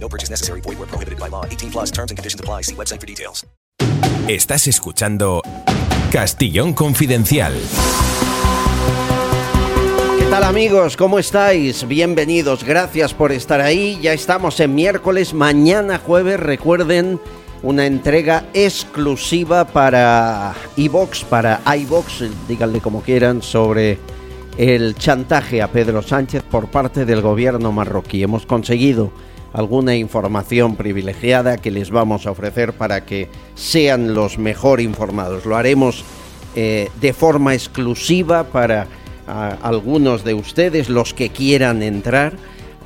No purchase necessary. Void where prohibited by law. 18 plus terms and conditions apply. See website for details. Estás escuchando Castillón Confidencial. ¿Qué tal amigos? ¿Cómo estáis? Bienvenidos, gracias por estar ahí. Ya estamos en miércoles, mañana jueves, recuerden, una entrega exclusiva para iVox, para iVox, díganle como quieran, sobre el chantaje a Pedro Sánchez por parte del gobierno marroquí. Hemos conseguido alguna información privilegiada que les vamos a ofrecer para que sean los mejor informados. Lo haremos eh, de forma exclusiva para a algunos de ustedes, los que quieran entrar,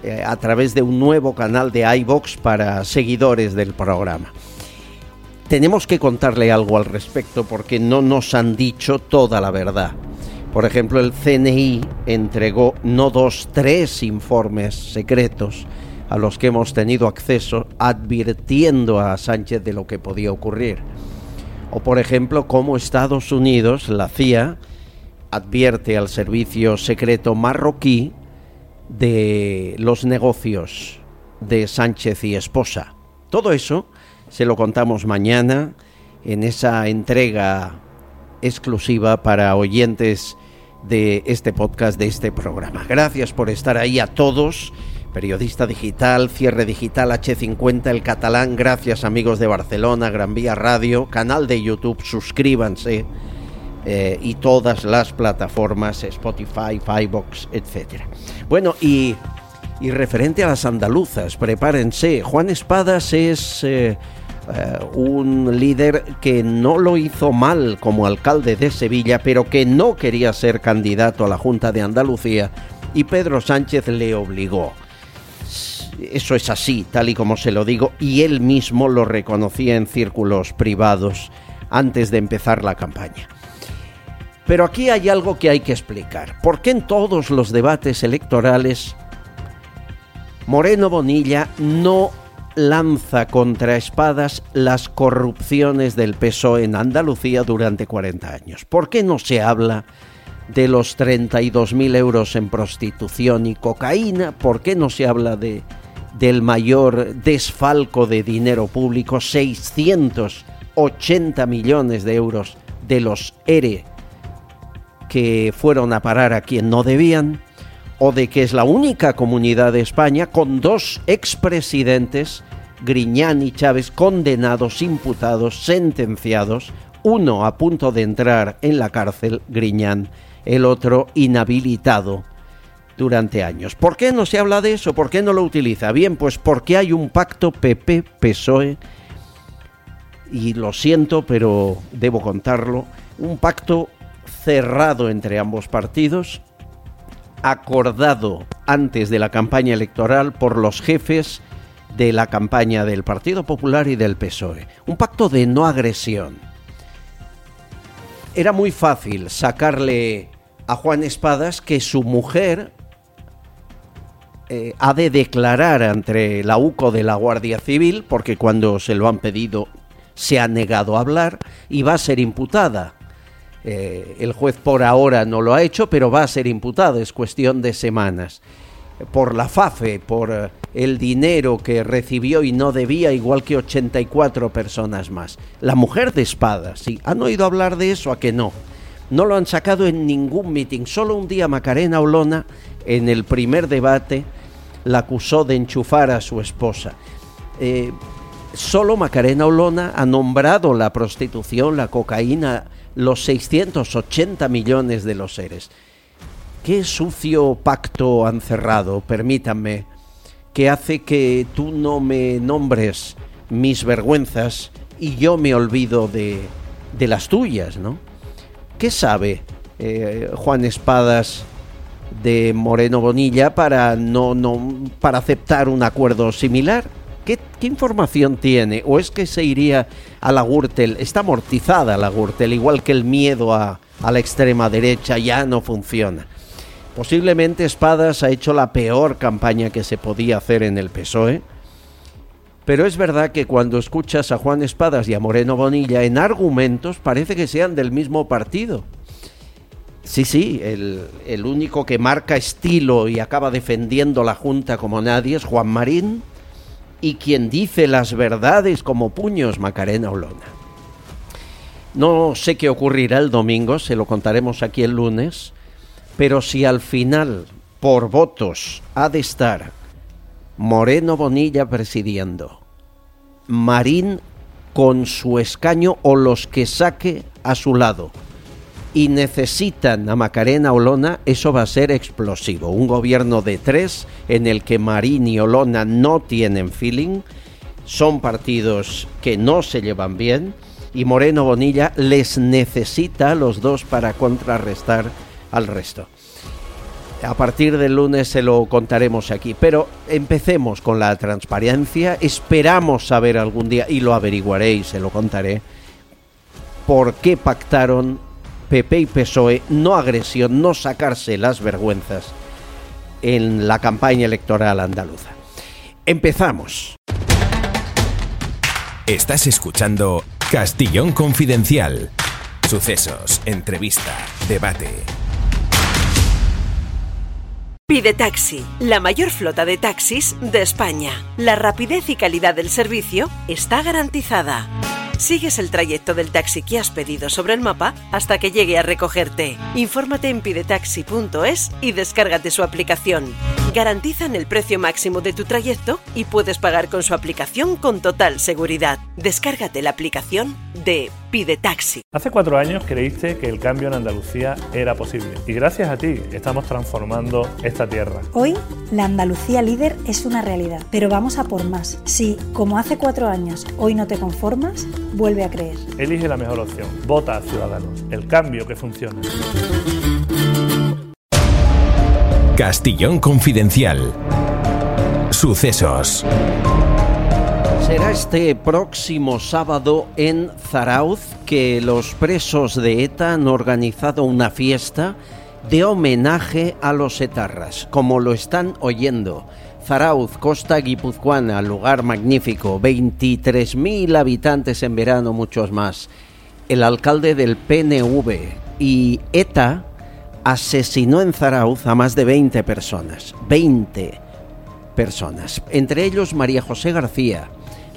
eh, a través de un nuevo canal de iBox para seguidores del programa. Tenemos que contarle algo al respecto porque no nos han dicho toda la verdad. Por ejemplo, el CNI entregó no dos, tres informes secretos a los que hemos tenido acceso advirtiendo a Sánchez de lo que podía ocurrir. O por ejemplo, cómo Estados Unidos, la CIA, advierte al servicio secreto marroquí de los negocios de Sánchez y esposa. Todo eso se lo contamos mañana en esa entrega exclusiva para oyentes de este podcast, de este programa. Gracias por estar ahí a todos. Periodista digital, cierre digital H50, el catalán. Gracias amigos de Barcelona, Gran Vía Radio, canal de YouTube, suscríbanse eh, y todas las plataformas, Spotify, Firebox, etc. Bueno, y, y, referente a las andaluzas, prepárense, Juan Espadas es eh, eh, un líder que no lo hizo mal como alcalde de Sevilla, pero que no quería ser candidato a la Junta de Andalucía y Pedro Sánchez le obligó. Eso es así, tal y como se lo digo, y él mismo lo reconocía en círculos privados antes de empezar la campaña. Pero aquí hay algo que hay que explicar. ¿Por qué en todos los debates electorales Moreno Bonilla no lanza contra espadas las corrupciones del PSOE en Andalucía durante 40 años? ¿Por qué no se habla de los 32.000 euros en prostitución y cocaína? ¿Por qué no se habla de, del mayor desfalco de dinero público, 680 millones de euros de los ERE que fueron a parar a quien no debían, o de que es la única comunidad de España con dos expresidentes, Griñán y Chávez, condenados, imputados, sentenciados, uno a punto de entrar en la cárcel, Griñán, el otro inhabilitado durante años. ¿Por qué no se habla de eso? ¿Por qué no lo utiliza? Bien, pues porque hay un pacto PP-PSOE, y lo siento, pero debo contarlo, un pacto cerrado entre ambos partidos, acordado antes de la campaña electoral por los jefes de la campaña del Partido Popular y del PSOE. Un pacto de no agresión. Era muy fácil sacarle a Juan Espadas que su mujer eh, ha de declarar ante la UCO de la Guardia Civil, porque cuando se lo han pedido se ha negado a hablar, y va a ser imputada. Eh, el juez por ahora no lo ha hecho, pero va a ser imputado, es cuestión de semanas. Por la FAFE, por eh, el dinero que recibió y no debía, igual que 84 personas más. La mujer de espada, ¿sí? ¿Han oído hablar de eso? ¿A que no? No lo han sacado en ningún meeting. Solo un día Macarena Olona, en el primer debate, la acusó de enchufar a su esposa. Eh, solo Macarena Olona ha nombrado la prostitución, la cocaína, los 680 millones de los seres. Qué sucio pacto han cerrado, permítanme, que hace que tú no me nombres mis vergüenzas y yo me olvido de, de las tuyas, ¿no? ¿Qué sabe eh, Juan Espadas de Moreno Bonilla para no, no para aceptar un acuerdo similar? ¿Qué, ¿Qué, información tiene? ¿O es que se iría a la Gürtel? Está amortizada la Gürtel, igual que el miedo a, a la extrema derecha ya no funciona. Posiblemente Espadas ha hecho la peor campaña que se podía hacer en el PSOE. Pero es verdad que cuando escuchas a Juan Espadas y a Moreno Bonilla en argumentos parece que sean del mismo partido. Sí, sí, el, único que marca estilo y acaba defendiendo la Junta como nadie es Juan Marín y quien dice las verdades como puños Macarena Olona. No sé qué ocurrirá el domingo, se lo contaremos aquí el lunes, pero si al final, por votos, ha de estar Moreno Bonilla presidiendo, Marín con su escaño o los que saque a su lado, y necesitan a Macarena Olona, eso va a ser explosivo. Un gobierno de tres en el que Marín y Olona no tienen feeling, son partidos que no se llevan bien y Moreno Bonilla les necesita a los dos para contrarrestar al resto. A partir del lunes se lo contaremos aquí, pero empecemos con la transparencia. Esperamos saber algún día, y lo averiguaré y se lo contaré, por qué pactaron PP y PSOE no agresión, no sacarse las vergüenzas en la campaña electoral andaluza. Empezamos. Estás escuchando Castillón Confidencial. Sucesos, entrevista, debate. Pide Taxi, la mayor flota de taxis de España. La rapidez y calidad del servicio está garantizada. Sigues el trayecto del taxi que has pedido sobre el mapa hasta que llegue a recogerte. Infórmate en pidetaxi.es y descárgate su aplicación. Garantizan el precio máximo de tu trayecto y puedes pagar con su aplicación con total seguridad. Descárgate la aplicación de Pide Taxi. Hace cuatro años creíste que el cambio en Andalucía era posible y gracias a ti estamos transformando esta tierra. Hoy la Andalucía líder es una realidad, pero vamos a por más. Si, como hace cuatro años, hoy no te conformas, vuelve a creer. Elige la mejor opción. Vota a Ciudadanos. El cambio que funciona. Castillón Confidencial. Sucesos. Este próximo sábado en Zarauz que los presos de ETA han organizado una fiesta de homenaje a los etarras, como lo están oyendo. Zarauz, costa guipuzcoana, lugar magnífico, 23.000 habitantes en verano, muchos más. El alcalde del PNV y ETA asesinó en Zarauz a más de 20 personas. 20 personas. Entre ellos María José García,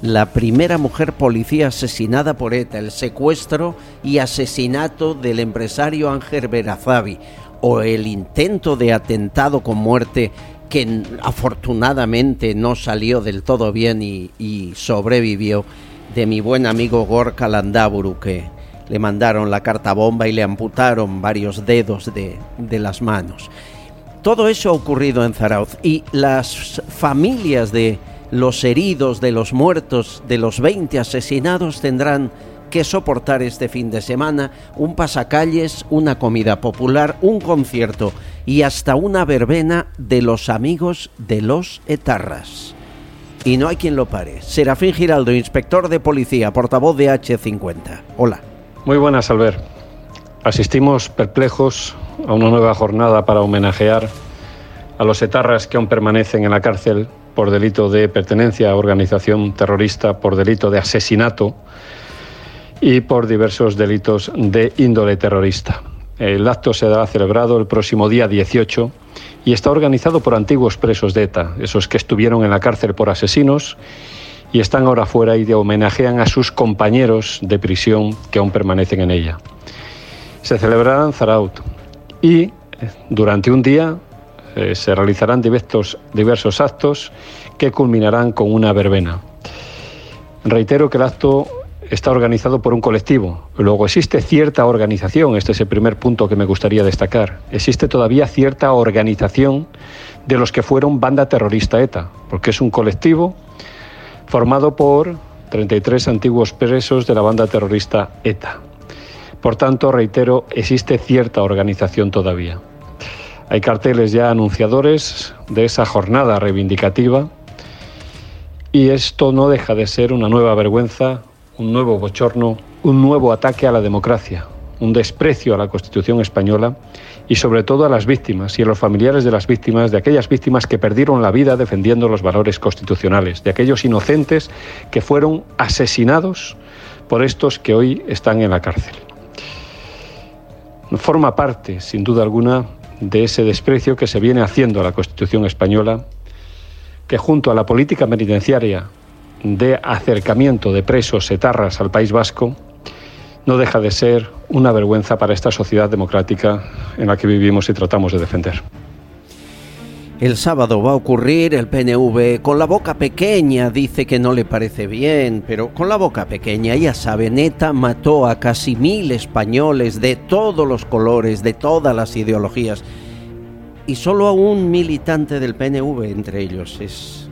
la primera mujer policía asesinada por ETA, el secuestro y asesinato del empresario Ángel Berazabi, o el intento de atentado con muerte que afortunadamente no salió del todo bien y, y sobrevivió de mi buen amigo Gorka Landaburu que le mandaron la carta bomba y le amputaron varios dedos de, de las manos. Todo eso ha ocurrido en Zarauz y las familias de los heridos, de los muertos, de los 20 asesinados tendrán que soportar este fin de semana un pasacalles, una comida popular, un concierto y hasta una verbena de los amigos de los etarras. Y no hay quien lo pare. Serafín Giraldo, inspector de policía, portavoz de H50. Hola. Muy buenas, Albert. Asistimos perplejos a una nueva jornada para homenajear a los etarras que aún permanecen en la cárcel por delito de pertenencia a organización terrorista, por delito de asesinato y por diversos delitos de índole terrorista. El acto será celebrado el próximo día 18 y está organizado por antiguos presos de ETA, esos que estuvieron en la cárcel por asesinos y están ahora fuera y homenajean a sus compañeros de prisión que aún permanecen en ella. Se celebrará en Zaraut y durante un día eh, se realizarán diversos, diversos actos que culminarán con una verbena. Reitero que el acto está organizado por un colectivo. Luego existe cierta organización, este es el primer punto que me gustaría destacar. Existe todavía cierta organización de los que fueron banda terrorista ETA, porque es un colectivo formado por 33 antiguos presos de la banda terrorista ETA. Por tanto, reitero, existe cierta organización todavía. Hay carteles ya anunciadores de esa jornada reivindicativa y esto no deja de ser una nueva vergüenza, un nuevo bochorno, un nuevo ataque a la democracia, un desprecio a la Constitución española y sobre todo a las víctimas y a los familiares de las víctimas, de aquellas víctimas que perdieron la vida defendiendo los valores constitucionales, de aquellos inocentes que fueron asesinados por estos que hoy están en la cárcel. Forma parte, sin duda alguna, de ese desprecio que se viene haciendo a la Constitución española, que junto a la política penitenciaria de acercamiento de presos etarras al País Vasco, no deja de ser una vergüenza para esta sociedad democrática en la que vivimos y tratamos de defender. El sábado va a ocurrir el PNV con la boca pequeña, dice que no le parece bien, pero con la boca pequeña, ya sabe, Neta mató a casi mil españoles de todos los colores, de todas las ideologías, y solo a un militante del PNV entre ellos. Es,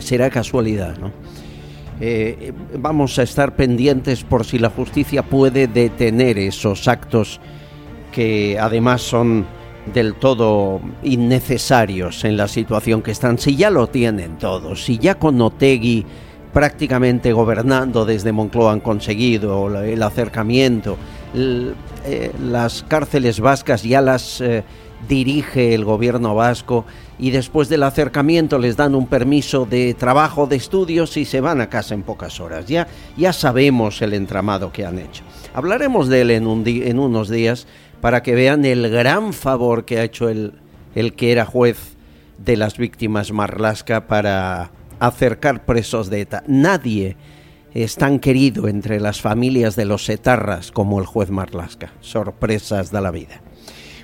será casualidad, ¿no? Eh, vamos a estar pendientes por si la justicia puede detener esos actos que además son del todo innecesarios en la situación que están. Si ya lo tienen todos, si ya con Otegui prácticamente gobernando desde Moncloa han conseguido el acercamiento, eh, las cárceles vascas ya las eh, dirige el gobierno vasco y después del acercamiento les dan un permiso de trabajo, de estudios y se van a casa en pocas horas. Ya, ya sabemos el entramado que han hecho. Hablaremos de él en, un en unos días para que vean el gran favor que ha hecho el, el que era juez de las víctimas Marlasca para acercar presos de ETA. Nadie es tan querido entre las familias de los etarras como el juez Marlasca. Sorpresas de la vida.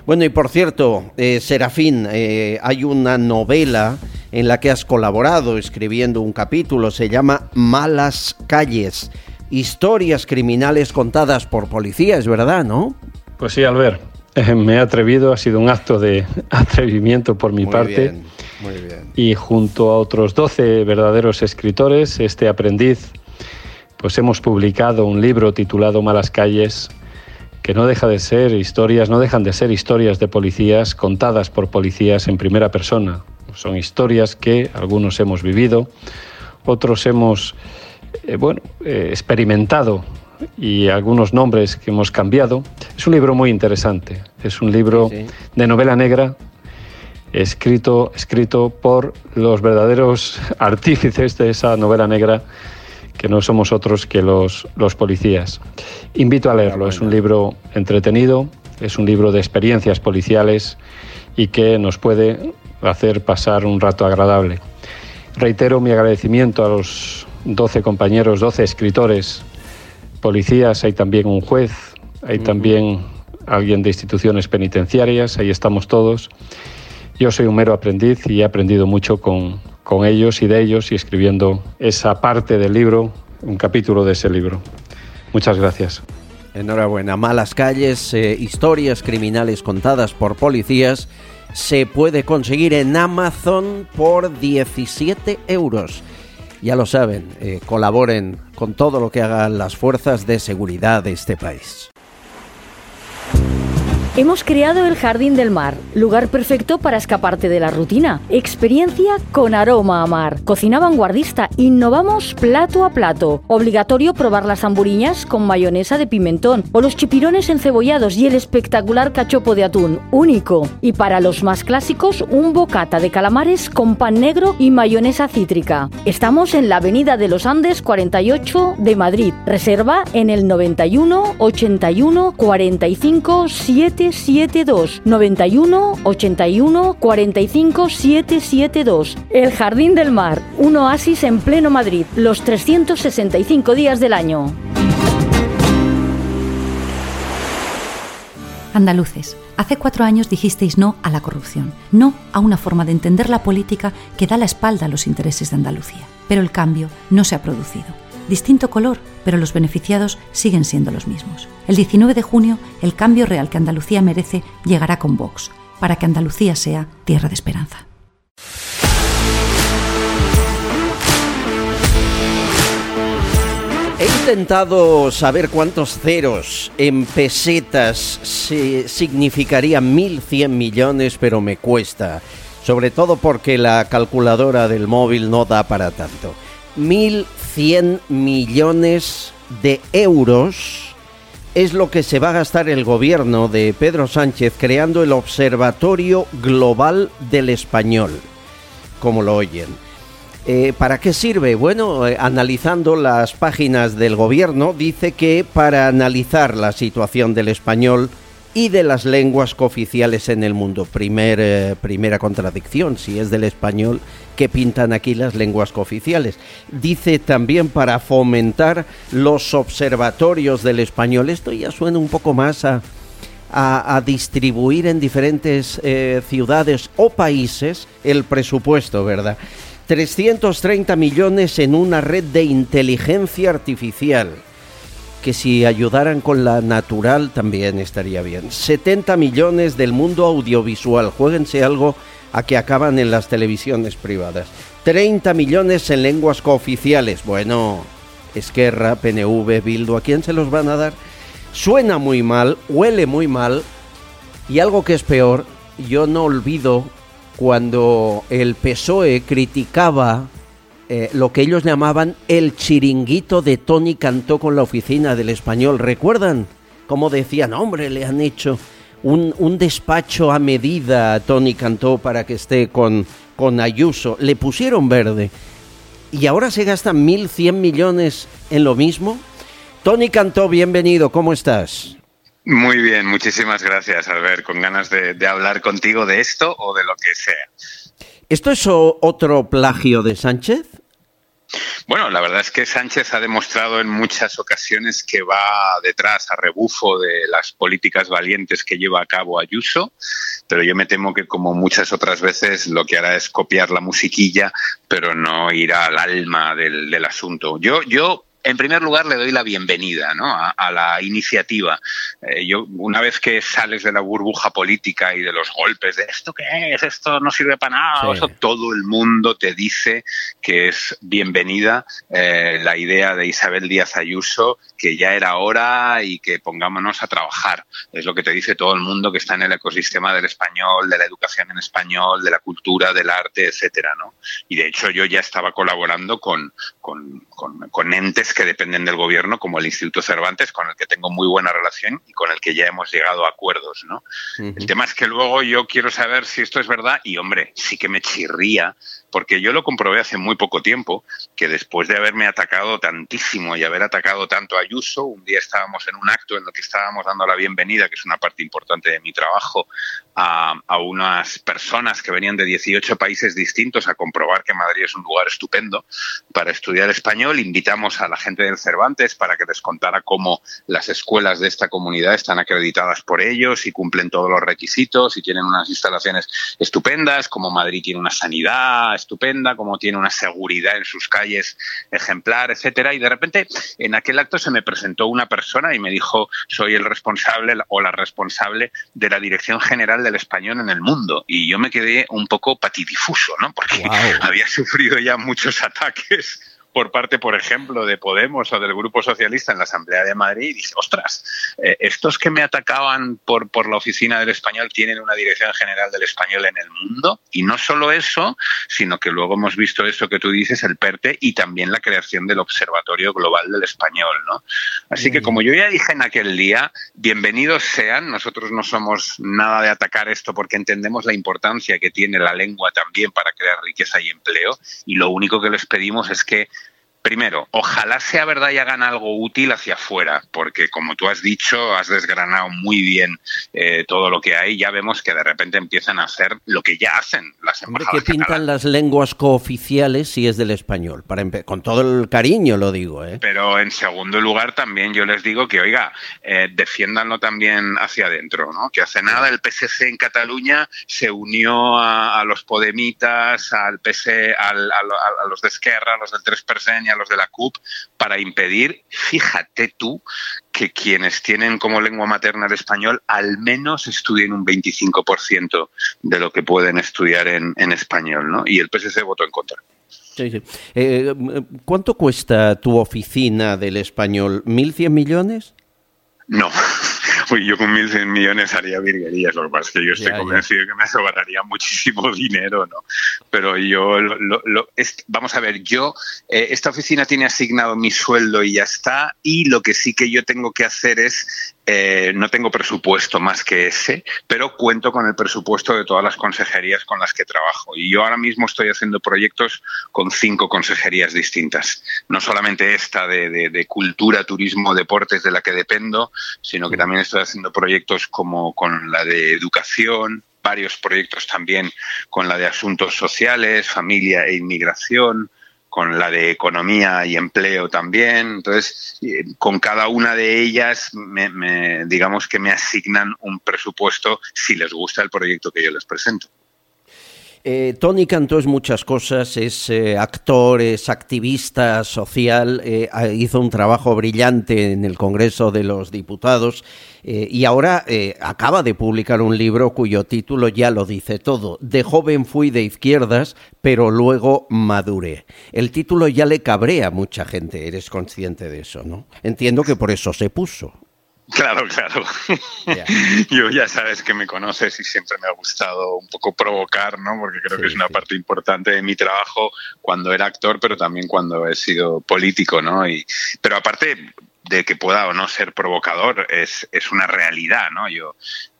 Bueno, y por cierto, eh, Serafín, eh, hay una novela en la que has colaborado escribiendo un capítulo, se llama Malas Calles, historias criminales contadas por policías, ¿verdad, no? Pues sí, Albert, eh, me he atrevido, ha sido un acto de atrevimiento por mi parte. muy bien. Y junto a otros 12 verdaderos escritores, este aprendiz, pues hemos publicado un libro titulado Malas Calles, que no deja de ser historias, no dejan de ser historias de policías contadas por policías en primera persona. Son historias que algunos hemos vivido, otros hemos eh, bueno, eh, experimentado y algunos nombres que hemos cambiado. Es un libro muy interesante, es un libro de novela negra escrito, escrito por los verdaderos artífices de esa novela negra que no somos otros que los, los policías. Invito a leerlo, es un libro entretenido, es un libro de experiencias policiales y que nos puede hacer pasar un rato agradable. Reitero mi agradecimiento a los 12 compañeros, 12 escritores, policías, hay también un juez, hay también alguien de instituciones penitenciarias, ahí estamos todos. Yo soy un mero aprendiz y he aprendido mucho con, con ellos y de ellos y escribiendo esa parte del libro, un capítulo de ese libro. Muchas gracias. Enhorabuena. Malas calles, eh, historias criminales contadas por policías, se puede conseguir en Amazon por 17 euros. Ya lo saben, eh, colaboren con todo lo que hagan las fuerzas de seguridad de este país. Hemos creado el Jardín del Mar, lugar perfecto para escaparte de la rutina. Experiencia con aroma a mar. Cocina vanguardista, innovamos plato a plato. Obligatorio probar las hamburiñas con mayonesa de pimentón o los chipirones encebollados y el espectacular cachopo de atún, único. Y para los más clásicos, un bocata de calamares con pan negro y mayonesa cítrica. Estamos en la Avenida de los Andes 48 de Madrid. Reserva en el 91 81 45 7 772 91 81 45 772. El Jardín del Mar, un oasis en pleno Madrid, los 365 días del año. Andaluces, hace cuatro años dijisteis no a la corrupción, no a una forma de entender la política que da la espalda a los intereses de Andalucía. Pero el cambio no se ha producido distinto color, pero los beneficiados siguen siendo los mismos. El 19 de junio, el cambio real que Andalucía merece llegará con Vox, para que Andalucía sea tierra de esperanza. He intentado saber cuántos ceros en pesetas se significarían 1.100 millones, pero me cuesta. Sobre todo porque la calculadora del móvil no da para tanto. 1.100 millones de euros es lo que se va a gastar el gobierno de Pedro Sánchez creando el Observatorio Global del Español, como lo oyen. Eh, ¿Para qué sirve? Bueno, eh, analizando las páginas del gobierno, dice que para analizar la situación del español y de las lenguas cooficiales en el mundo. Primer, eh, primera contradicción, si es del español, ¿qué pintan aquí las lenguas cooficiales? Dice también para fomentar los observatorios del español. Esto ya suena un poco más a, a, a distribuir en diferentes eh, ciudades o países el presupuesto, ¿verdad? 330 millones en una red de inteligencia artificial que si ayudaran con la natural también estaría bien. 70 millones del mundo audiovisual, jueguense algo a que acaban en las televisiones privadas. 30 millones en lenguas cooficiales. Bueno, Esquerra, PNV, Bildu, ¿a quién se los van a dar? Suena muy mal, huele muy mal y algo que es peor, yo no olvido cuando el PSOE criticaba eh, lo que ellos llamaban el chiringuito de Tony Cantó con la oficina del español. ¿Recuerdan? Cómo decían, hombre, le han hecho un, un despacho a medida a Tony Cantó para que esté con, con Ayuso. Le pusieron verde. Y ahora se gastan 1.100 millones en lo mismo. Tony Cantó, bienvenido, ¿cómo estás? Muy bien, muchísimas gracias, Albert. Con ganas de, de hablar contigo de esto o de lo que sea. ¿Esto es otro plagio de Sánchez? Bueno, la verdad es que Sánchez ha demostrado en muchas ocasiones que va detrás a rebufo de las políticas valientes que lleva a cabo Ayuso, pero yo me temo que como muchas otras veces lo que hará es copiar la musiquilla, pero no ir al alma del, del asunto. Yo, yo en primer lugar, le doy la bienvenida ¿no? a, a la iniciativa. Eh, yo, una vez que sales de la burbuja política y de los golpes de esto qué es, esto no sirve para nada, Sí. eso, todo el mundo te dice que es bienvenida eh, la idea de Isabel Díaz Ayuso, que ya era hora y que pongámonos a trabajar. Es lo que te dice todo el mundo que está en el ecosistema del español, de la educación en español, de la cultura, del arte, etcétera, ¿no? Y de hecho yo ya estaba colaborando con, con, con, con entes que dependen del gobierno, como el Instituto Cervantes, con el que tengo muy buena relación y con el que ya hemos llegado a acuerdos, ¿no? El tema es que luego yo quiero saber si esto es verdad y, hombre, sí que me chirría, porque yo lo comprobé hace muy poco tiempo, que después de haberme atacado tantísimo y haber atacado tanto a Ayuso, un día estábamos en un acto en el que estábamos dando la bienvenida, que es una parte importante de mi trabajo, a, a unas personas que venían de 18 países distintos a comprobar que Madrid es un lugar estupendo para estudiar español. Invitamos a la gente del Cervantes para que les contara cómo las escuelas de esta comunidad están acreditadas por ellos y cumplen todos los requisitos y tienen unas instalaciones estupendas, como Madrid tiene una sanidad estupenda, como tiene una seguridad en sus calles ejemplar, etcétera. Y de repente en aquel acto se me presentó una persona y me dijo soy el responsable o la responsable de la Dirección General del Español en el mundo. Y yo me quedé un poco patidifuso, ¿no? Porque había sufrido ya muchos ataques por parte, por ejemplo, de Podemos o del Grupo Socialista en la Asamblea de Madrid y dice, ostras, eh, estos que me atacaban por, por la oficina del español tienen una dirección general del español en el mundo. Y no solo eso, sino que luego hemos visto eso que tú dices, el PERTE, y también la creación del Observatorio Global del Español, ¿no? Así que como yo ya dije en aquel día, bienvenidos sean, nosotros no somos nada de atacar esto porque entendemos la importancia que tiene la lengua también para crear riqueza y empleo, y lo único que les pedimos es que Primero, ojalá sea verdad y hagan algo útil hacia afuera, porque como tú has dicho, has desgranado muy bien eh, todo lo que hay. Ya vemos que de repente empiezan a hacer lo que ya hacen las Hombre, embajadas. ¿qué pintan las lenguas cooficiales si es del español? Para con todo el cariño lo digo, ¿eh? Pero en segundo lugar también yo les digo que, oiga, eh, defiéndanlo también hacia adentro, ¿no? Que hace nada el PSC en Cataluña se unió a, a los Podemitas, al PS, al- a los de Esquerra, a los del 3% los de la CUP, para impedir, fíjate tú, que quienes tienen como lengua materna el español al menos estudien un 25% de lo que pueden estudiar en, en español, ¿no? Y el PSC votó en contra. Sí, sí. Eh, ¿Cuánto cuesta tu oficina del español? ¿1.100 millones? No, Uy, yo con 1.100 millones haría virguerías, lo que pasa es que yo estoy Ya, ya. convencido de que me sobraría muchísimo dinero, ¿no? Pero yo, lo- lo- lo- es- vamos a ver, yo, eh, esta oficina tiene asignado mi sueldo y ya está, y lo que sí que yo tengo que hacer es, eh, no tengo presupuesto más que ese, pero cuento con el presupuesto de todas las consejerías con las que trabajo. Y yo ahora mismo estoy haciendo proyectos con cinco consejerías distintas. No solamente esta de, de- de cultura, turismo, deportes de la que dependo, sino que también estoy haciendo proyectos como con la de educación, varios proyectos también con la de asuntos sociales, familia e inmigración, con la de economía y empleo también. Entonces, eh, con cada una de ellas, me- me- digamos que me asignan un presupuesto si les gusta el proyecto que yo les presento. Eh, Tony Cantó es muchas cosas, es eh, actor, es activista social, eh, hizo un trabajo brillante en el Congreso de los Diputados y ahora acaba de publicar un libro cuyo título ya lo dice todo. De joven fui de izquierdas, pero luego maduré. El título ya le cabrea a mucha gente, eres consciente de eso, ¿no? Entiendo que por eso se puso. Claro, claro. Yo ya sabes que me conoces y siempre me ha gustado un poco provocar, ¿no? Porque creo que es una parte importante de mi trabajo cuando era actor, pero también cuando he sido político, ¿no? Y, pero aparte de que pueda o no ser provocador, es, es una realidad, ¿no? Yo,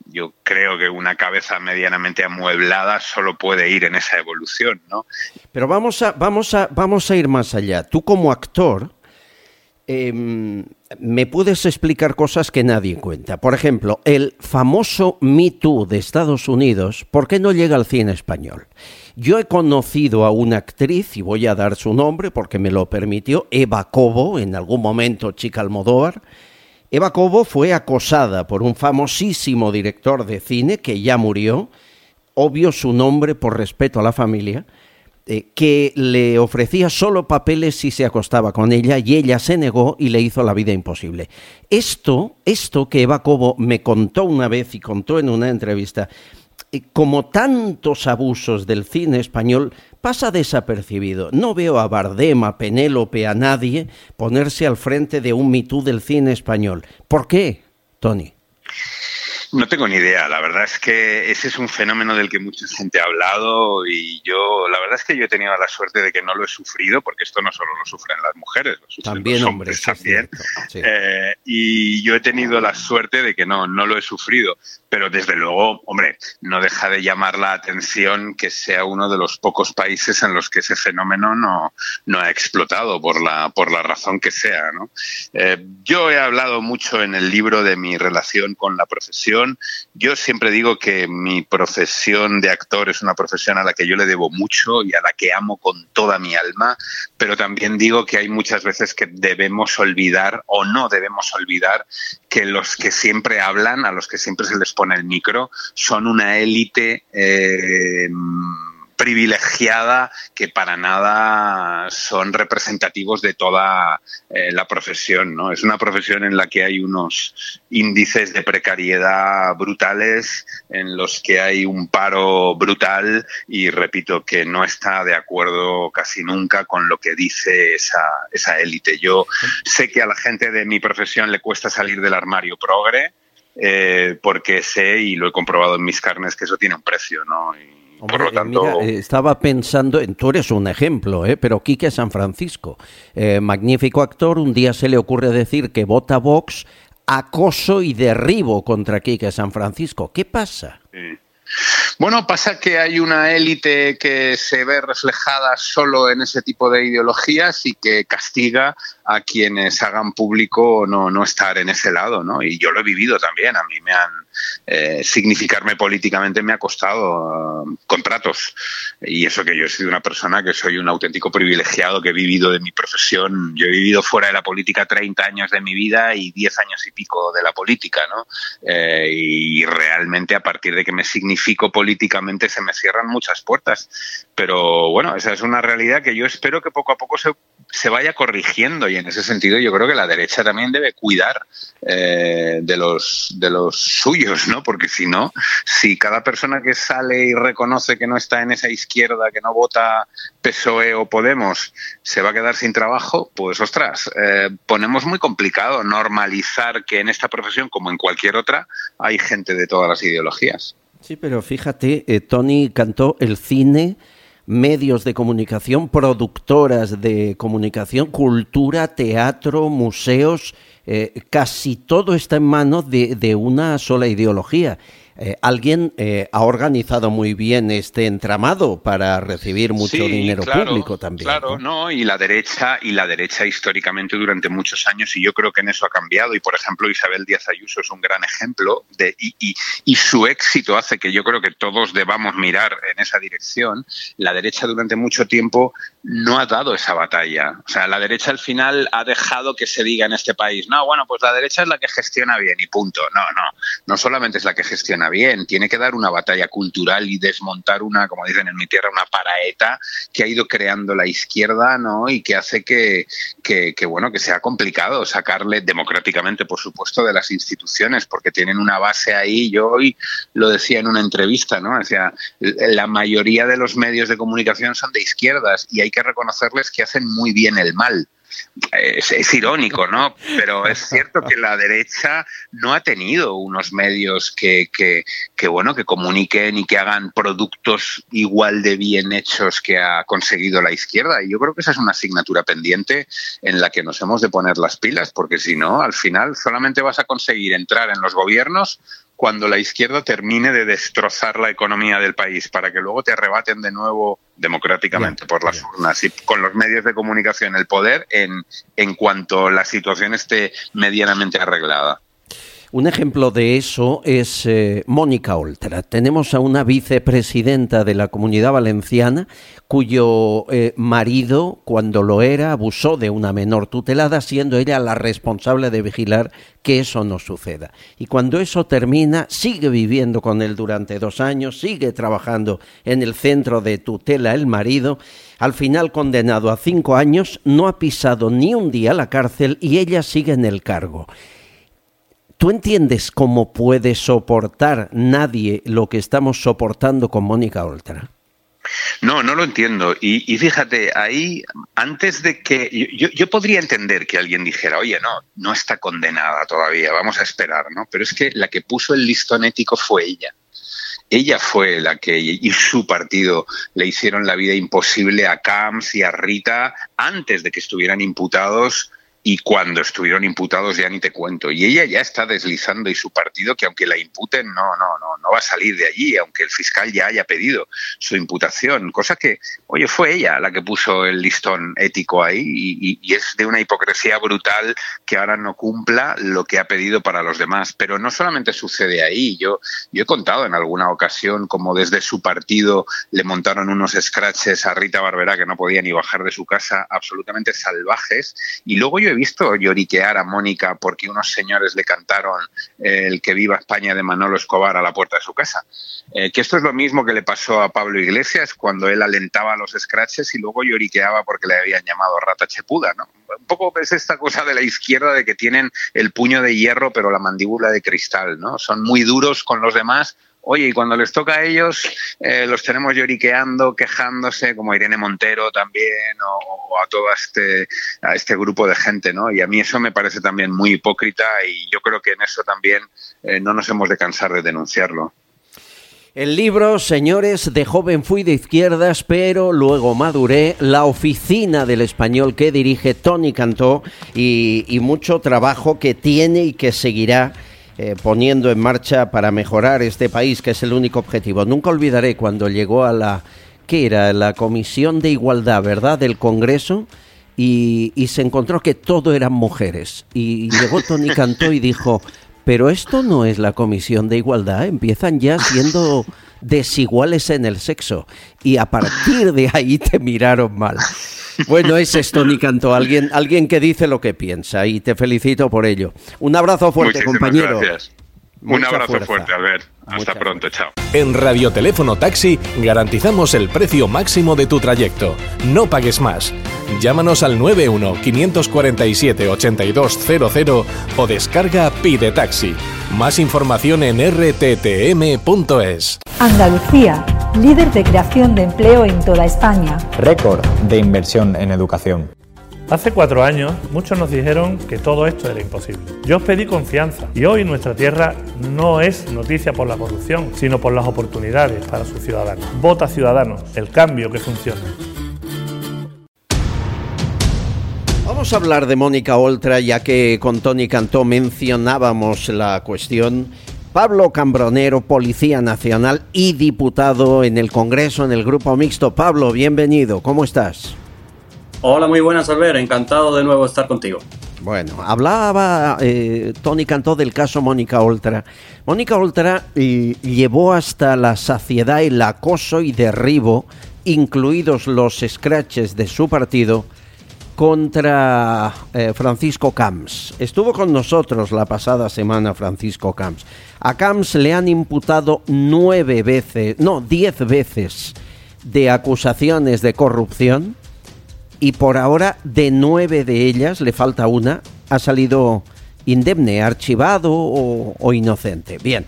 yo creo que una cabeza medianamente amueblada solo puede ir en esa evolución, ¿no? Pero vamos a, vamos a, vamos a ir más allá. Tú como actor, em, me puedes explicar cosas que nadie cuenta. Por ejemplo, el famoso Me Too de Estados Unidos, ¿por qué no llega al cine español? Yo he conocido a una actriz, y voy a dar su nombre porque me lo permitió, Eva Cobo, en algún momento chica Almodóvar. Eva Cobo fue acosada por un famosísimo director de cine que ya murió, obvio su nombre por respeto a la familia, eh, que le ofrecía solo papeles si se acostaba con ella y ella se negó y le hizo la vida imposible. Esto, esto que Eva Cobo me contó una vez y contó en una entrevista, eh, como tantos abusos del cine español, pasa desapercibido. No veo a Bardem, a Penélope, a nadie ponerse al frente de un mitú del cine español. ¿Por qué, Tony? No tengo ni idea. La verdad es que ese es un fenómeno del que mucha gente ha hablado y yo, la verdad es que yo he tenido la suerte de que no lo he sufrido, porque esto no solo lo sufren las mujeres, lo sufren También, los hombre, hombres también. sí. Eh, y yo he tenido la suerte de que no, no lo he sufrido. Pero desde luego, hombre, no deja de llamar la atención que sea uno de los pocos países en los que ese fenómeno no, no ha explotado por la, por la razón que sea. ¿no? Eh, yo he hablado mucho en el libro de mi relación con la profesión. Yo siempre digo que mi profesión de actor es una profesión a la que yo le debo mucho y a la que amo con toda mi alma, pero también digo que hay muchas veces que debemos olvidar o no debemos olvidar que los que siempre hablan, a los que siempre se les pone el micro, son una élite eh, privilegiada que para nada son representativos de toda eh, la profesión. ¿no? Es una profesión en la que hay unos índices de precariedad brutales, en los que hay un paro brutal y repito que no está de acuerdo casi nunca con lo que dice esa, esa élite. Yo sé que a la gente de mi profesión le cuesta salir del armario progre, eh, porque sé y lo he comprobado en mis carnes que eso tiene un precio, ¿no? Y por lo Eh, tanto, mira, eh, estaba pensando, en, tú eres un ejemplo, ¿eh? pero Quique San Francisco, eh, magnífico actor, un día se le ocurre decir que vota Vox, acoso y derribo contra Quique San Francisco. ¿Qué pasa? Sí. Bueno, pasa que hay una élite que se ve reflejada solo en ese tipo de ideologías y que castiga a quienes hagan público no, no estar en ese lado, ¿no? Y yo lo he vivido también, a mí me han, eh, significarme políticamente me ha costado uh, contratos. Y eso que yo he sido una persona que soy un auténtico privilegiado, que he vivido de mi profesión, yo he vivido fuera de la política 30 años de mi vida y 10 años y pico de la política, ¿no? Eh, y realmente a partir de que me significo políticamente se me cierran muchas puertas. Pero bueno, esa es una realidad que yo espero que poco a poco se, se vaya corrigiendo y en ese sentido yo creo que la derecha también debe cuidar eh, de, los, de los suyos, ¿no? Porque si no, si cada persona que sale y reconoce que no está en esa izquierda, que no vota PSOE o Podemos, se va a quedar sin trabajo, pues ostras, eh, ponemos muy complicado normalizar que en esta profesión, como en cualquier otra, hay gente de todas las ideologías. Sí, pero fíjate, eh, Tony cantó el cine medios de comunicación, productoras de comunicación, cultura, teatro, museos, eh, casi todo está en manos de, de una sola ideología. Eh, alguien eh, ha organizado muy bien este entramado para recibir mucho dinero público también. Claro, ¿no? y la derecha y la derecha históricamente durante muchos años y yo creo que en eso ha cambiado y por ejemplo Isabel Díaz Ayuso es un gran ejemplo de y, y, y su éxito hace que yo creo que todos debamos mirar en esa dirección. La derecha durante mucho tiempo no ha dado esa batalla. O sea, la derecha al final ha dejado que se diga en este país, no, bueno, pues la derecha es la que gestiona bien y punto. No, no, no solamente es la que gestiona bien, tiene que dar una batalla cultural y desmontar una, como dicen en mi tierra, una paraeta que ha ido creando la izquierda, ¿no? Y que hace que, que, que bueno, que sea complicado sacarle democráticamente, por supuesto, de las instituciones, porque tienen una base ahí. Yo hoy lo decía en una entrevista, ¿no? Decía, la mayoría de los medios de comunicación son de izquierdas y hay que reconocerles que hacen muy bien el mal. Es, irónico, ¿no? Pero es cierto que la derecha no ha tenido unos medios que, que, que, bueno, que comuniquen y que hagan productos igual de bien hechos que ha conseguido la izquierda. Y yo creo que esa es una asignatura pendiente en la que nos hemos de poner las pilas, porque si no, al final solamente vas a conseguir entrar en los gobiernos cuando la izquierda termine de destrozar la economía del país para que luego te arrebaten de nuevo democráticamente por las urnas y con los medios de comunicación el poder en, en cuanto la situación esté medianamente arreglada. Un ejemplo de eso es eh, Mónica Oltra. Tenemos a una vicepresidenta de la Comunidad Valenciana cuyo eh, marido, cuando lo era, abusó de una menor tutelada, siendo ella la responsable de vigilar que eso no suceda. Y cuando eso termina, sigue viviendo con él durante dos años, sigue trabajando en el centro de tutela el marido, al final condenado a cinco años, no ha pisado ni un día la cárcel y ella sigue en el cargo. ¿Tú entiendes cómo puede soportar nadie lo que estamos soportando con Mónica Oltra? No, no lo entiendo. Y, y, fíjate, ahí, antes de que. Yo, yo, podría entender que alguien dijera, oye, no, no está condenada todavía, vamos a esperar, ¿no? Pero es que la que puso el listón ético fue ella. Ella fue la que y su partido le hicieron la vida imposible a Camps y a Rita antes de que estuvieran imputados y cuando estuvieron imputados ya ni te cuento. Y ella ya está deslizando y su partido que aunque la imputen no, no, no, no va a salir de allí, aunque el fiscal ya haya pedido su imputación, cosa que, oye, fue ella la que puso el listón ético ahí y, es de una hipocresía brutal que ahora no cumpla lo que ha pedido para los demás. Pero no solamente sucede ahí, yo, yo he contado en alguna ocasión como desde su partido le montaron unos scratches a Rita Barbera que no podía ni bajar de su casa, absolutamente salvajes, y luego yo he visto lloriquear a Mónica porque unos señores le cantaron eh, el que viva España de Manolo Escobar a la puerta de su casa. Eh, que esto es lo mismo que le pasó a Pablo Iglesias cuando él alentaba los scratches y luego lloriqueaba porque le habían llamado rata chepuda, ¿no? Un poco es esta cosa de la izquierda de que tienen el puño de hierro pero la mandíbula de cristal, ¿no? Son muy duros con los demás, Oye, y cuando les toca a ellos, eh, los tenemos lloriqueando, quejándose, como Irene Montero también, o, a todo este, a este grupo de gente, ¿no? Y a mí eso me parece también muy hipócrita y yo creo que en eso también eh, no nos hemos de cansar de denunciarlo. El libro, señores, de joven fui de izquierdas, pero luego maduré, la oficina del español que dirige Tony Cantó y mucho trabajo que tiene y que seguirá eh, poniendo en marcha para mejorar este país, que es el único objetivo. Nunca olvidaré cuando llegó a la, ¿qué era? La Comisión de Igualdad, ¿verdad?, del Congreso, y, y se encontró que todo eran mujeres. Y llegó Tony Cantó y dijo, pero esto no es la Comisión de Igualdad, empiezan ya siendo desiguales en el sexo. Y a partir de ahí te miraron mal. Bueno, es Tony Cantó, alguien, alguien que dice lo que piensa y te felicito por ello. Un abrazo fuerte, Muchísimas compañero. gracias. Un abrazo fuerza. fuerte, Albert. Hasta pronto, chao. En Radioteléfono Taxi garantizamos el precio máximo de tu trayecto. No pagues más. Llámanos al 91 547 8200 o descarga Pide Taxi. Más información en rttm.es. Andalucía, líder de creación de empleo en toda España. Récord de inversión en educación. Hace cuatro años muchos nos dijeron que todo esto era imposible. Yo os pedí confianza y hoy nuestra tierra no es noticia por la corrupción, sino por las oportunidades para sus ciudadanos. Vota Ciudadanos, el cambio que funciona. Vamos a hablar de Mónica Oltra, ya que con Tony Cantó mencionábamos la cuestión. Pablo Cambronero, Policía Nacional y diputado en el Congreso, en el Grupo Mixto. Pablo, bienvenido, ¿cómo estás? Hola, muy buenas, Albert. Encantado de nuevo estar contigo. Bueno, hablaba eh, Tony Cantó del caso Mónica Oltra. Mónica Oltra eh, llevó hasta la saciedad el acoso y derribo, incluidos los scratches de su partido, contra eh, Francisco Camps. Estuvo con nosotros la pasada semana Francisco Camps. A Camps le han imputado nueve veces, no, diez veces de acusaciones de corrupción y por ahora de nueve de ellas, le falta una, ha salido indemne, archivado o, o inocente. Bien,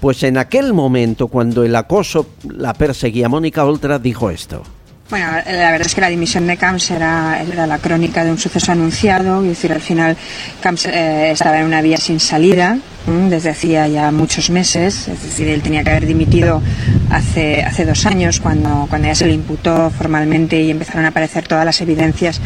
pues en aquel momento cuando el acoso la perseguía Mónica Oltra dijo esto. Bueno, la verdad es que la dimisión de Camps era, la crónica de un suceso anunciado, es decir, al final Camps eh, estaba en una vía sin salida desde hacía ya muchos meses, es decir, él tenía que haber dimitido hace, hace dos años cuando, cuando ya se le imputó formalmente y empezaron a aparecer todas las evidencias.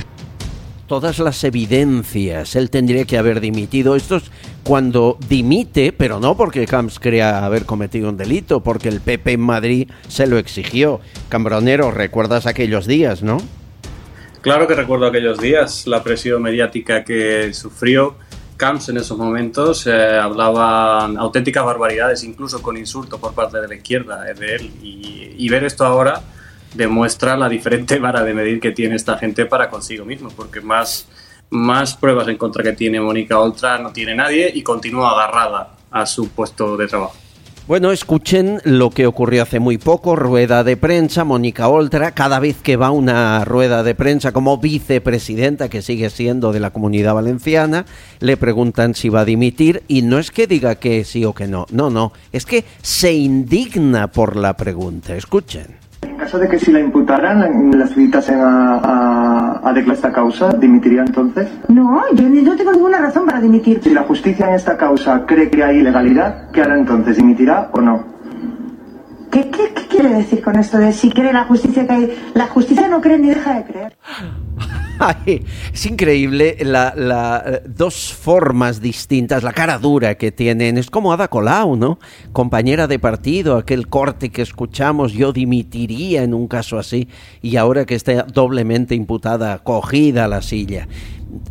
Todas las evidencias, él tendría que haber dimitido. Esto es cuando dimite, pero no porque Camps crea haber cometido un delito, porque el PP en Madrid se lo exigió. Cambronero, recuerdas aquellos días, ¿no? Claro que recuerdo aquellos días, la presión mediática que sufrió Camps en esos momentos. eh, hablaban auténticas barbaridades, incluso con insultos por parte de la izquierda eh, de él. Y ver esto ahora demuestra la diferente vara de medir que tiene esta gente para consigo mismo, porque más, más pruebas en contra que tiene Mónica Oltra no tiene nadie y continúa agarrada a su puesto de trabajo. Bueno, escuchen lo que ocurrió hace muy poco, rueda de prensa, Mónica Oltra, cada vez que va una rueda de prensa como vicepresidenta, que sigue siendo de la comunidad valenciana, le preguntan si va a dimitir y no es que diga que sí o que no, no, no, es que se indigna por la pregunta, escuchen. En caso de que si la imputaran, la citasen a, a, a declarar esta causa, ¿dimitiría entonces? No, yo no tengo ninguna razón para dimitir. Si la justicia en esta causa cree que hay ilegalidad, ¿qué hará entonces? ¿Dimitirá o no? ¿Qué, qué, qué quiere decir con esto de si cree la justicia que hay? La justicia no cree ni deja de creer. Es increíble la, la, dos formas distintas, la cara dura que tienen. Es como Ada Colau, ¿no? Compañera de partido, aquel corte que escuchamos, yo dimitiría en un caso así, y ahora que está doblemente imputada, cogida a la silla.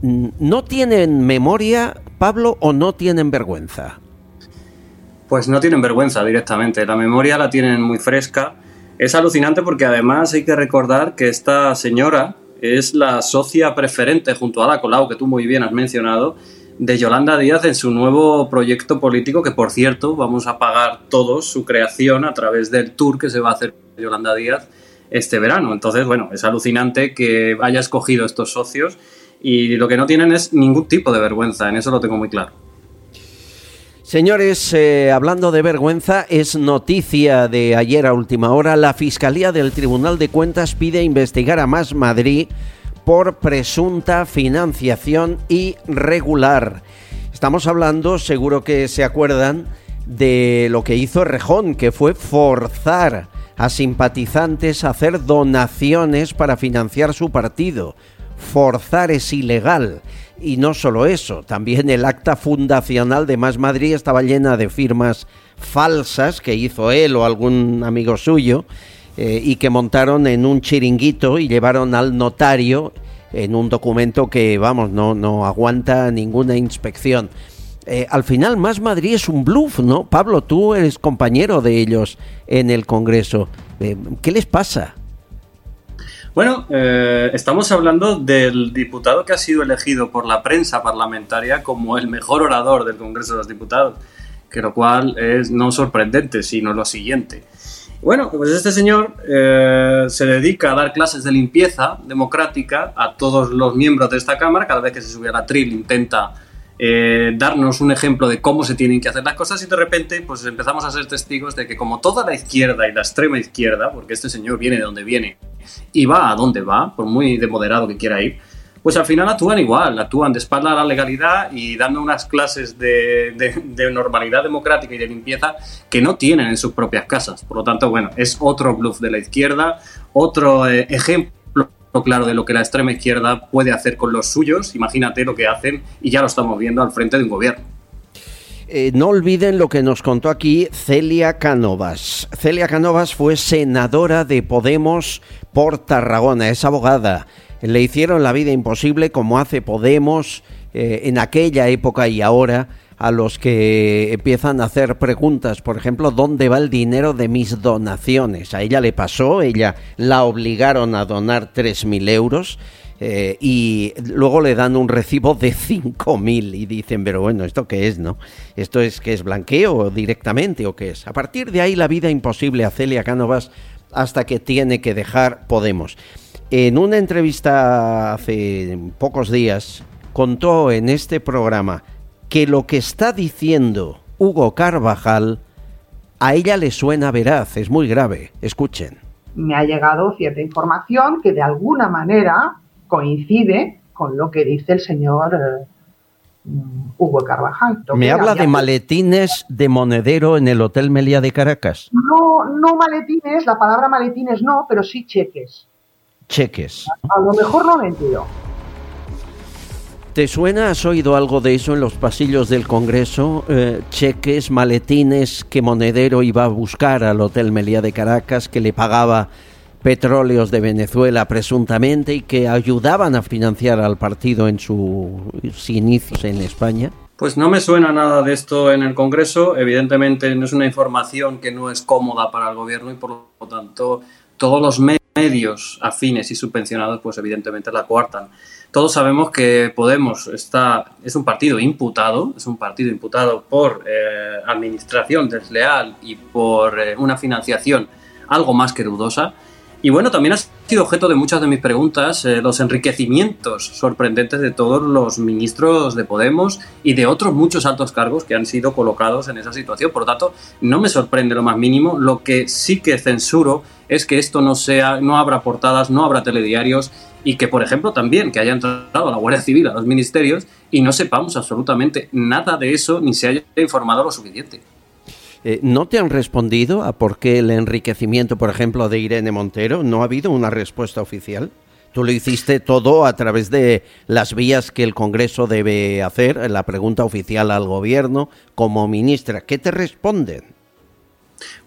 Mm, ¿No tienen memoria, Pablo, o no tienen vergüenza? Pues no tienen vergüenza directamente, la memoria la tienen muy fresca. Es alucinante porque además hay que recordar que esta señora es la socia preferente junto a Ada Colau, que tú muy bien has mencionado, de Yolanda Díaz en su nuevo proyecto político, que por cierto vamos a pagar todos su creación a través del tour que se va a hacer Yolanda Díaz este verano. Entonces, bueno, es alucinante que haya escogido estos socios y lo que no tienen es ningún tipo de vergüenza, en eso lo tengo muy claro. Señores, eh, hablando de vergüenza, es noticia de ayer a última hora, la Fiscalía del Tribunal de Cuentas pide investigar a Más Madrid por presunta financiación irregular. Estamos hablando, seguro que se acuerdan, de lo que hizo Rejón, que fue forzar a simpatizantes a hacer donaciones para financiar su partido. Forzar es ilegal. Y no solo eso, también el acta fundacional de Más Madrid estaba llena de firmas falsas que hizo él o algún amigo suyo eh, y que montaron en un chiringuito y llevaron al notario en un documento que, vamos, no, no aguanta ninguna inspección. Eh, al final, Más Madrid es un bluff, ¿no? Pablo, tú eres compañero de ellos en el Congreso. Eh, ¿Qué les pasa? Bueno, eh, estamos hablando del diputado que ha sido elegido por la prensa parlamentaria como el mejor orador del Congreso de los Diputados, que lo cual es no sorprendente, sino lo siguiente. Bueno, pues este señor eh, se dedica a dar clases de limpieza democrática a todos los miembros de esta Cámara. Cada vez que se sube a la tril intenta eh, darnos un ejemplo de cómo se tienen que hacer las cosas y de repente pues empezamos a ser testigos de que como toda la izquierda y la extrema izquierda, porque este señor viene de donde viene y va a donde va, por muy de moderado que quiera ir, pues al final actúan igual, actúan de espalda a la legalidad y dando unas clases de, normalidad democrática y de limpieza que no tienen en sus propias casas. Por lo tanto, bueno, es otro bluff de la izquierda, otro eh, ejemplo claro de lo que la extrema izquierda puede hacer con los suyos. Imagínate lo que hacen y ya lo estamos viendo al frente de un gobierno. Eh, no olviden lo que nos contó aquí Celia Canovas. Celia Canovas fue senadora de Podemos por Tarragona, es abogada. Le hicieron la vida imposible como hace Podemos eh, en aquella época y ahora a los que empiezan a hacer preguntas, por ejemplo, ¿dónde va el dinero de mis donaciones? A ella le pasó, ella la obligaron a donar 3.000 euros. Eh, y luego le dan un recibo de 5.000 y dicen, pero bueno, ¿esto qué es, no? ¿Esto es que es blanqueo directamente o qué es? A partir de ahí la vida imposible a Celia Cánovas hasta que tiene que dejar Podemos. En una entrevista hace pocos días contó en este programa que lo que está diciendo Hugo Carvajal a ella le suena veraz, es muy grave. Escuchen. Me ha llegado cierta información que de alguna manera coincide con lo que dice el señor eh, Hugo Carvajal. Me habla de maletines de monedero en el Hotel Melia de Caracas. No, no maletines, la palabra maletines no, pero sí cheques. Cheques. A, lo mejor no lo entiendo. ¿Te suena? ¿Has oído algo de eso en los pasillos del Congreso? Eh, cheques, maletines que Monedero iba a buscar al Hotel Melía de Caracas, que le pagaba petróleos de Venezuela presuntamente y que ayudaban a financiar al partido en sus inicios en España. Pues no me suena nada de esto en el Congreso. Evidentemente no es una información que no es cómoda para el gobierno y por lo tanto todos los medios afines y subvencionados pues evidentemente la coartan. Todos sabemos que Podemos está, es un partido imputado, es un partido imputado por eh, administración desleal y por eh, una financiación algo más que dudosa. Y bueno, también ha sido objeto de muchas de mis preguntas eh, los enriquecimientos sorprendentes de todos los ministros de Podemos y de otros muchos altos cargos que han sido colocados en esa situación. Por lo tanto, no me sorprende lo más mínimo. Lo que sí que censuro es que esto no sea, no habrá portadas, no habrá telediarios y que, por ejemplo, también que haya entrado la Guardia Civil a los ministerios y no sepamos absolutamente nada de eso ni se haya informado lo suficiente. Eh, ¿No te han respondido a por qué el enriquecimiento, por ejemplo, de Irene Montero? ¿No ha habido una respuesta oficial? Tú lo hiciste todo a través de las vías que el Congreso debe hacer, la pregunta oficial al Gobierno como ministra. ¿Qué te responden?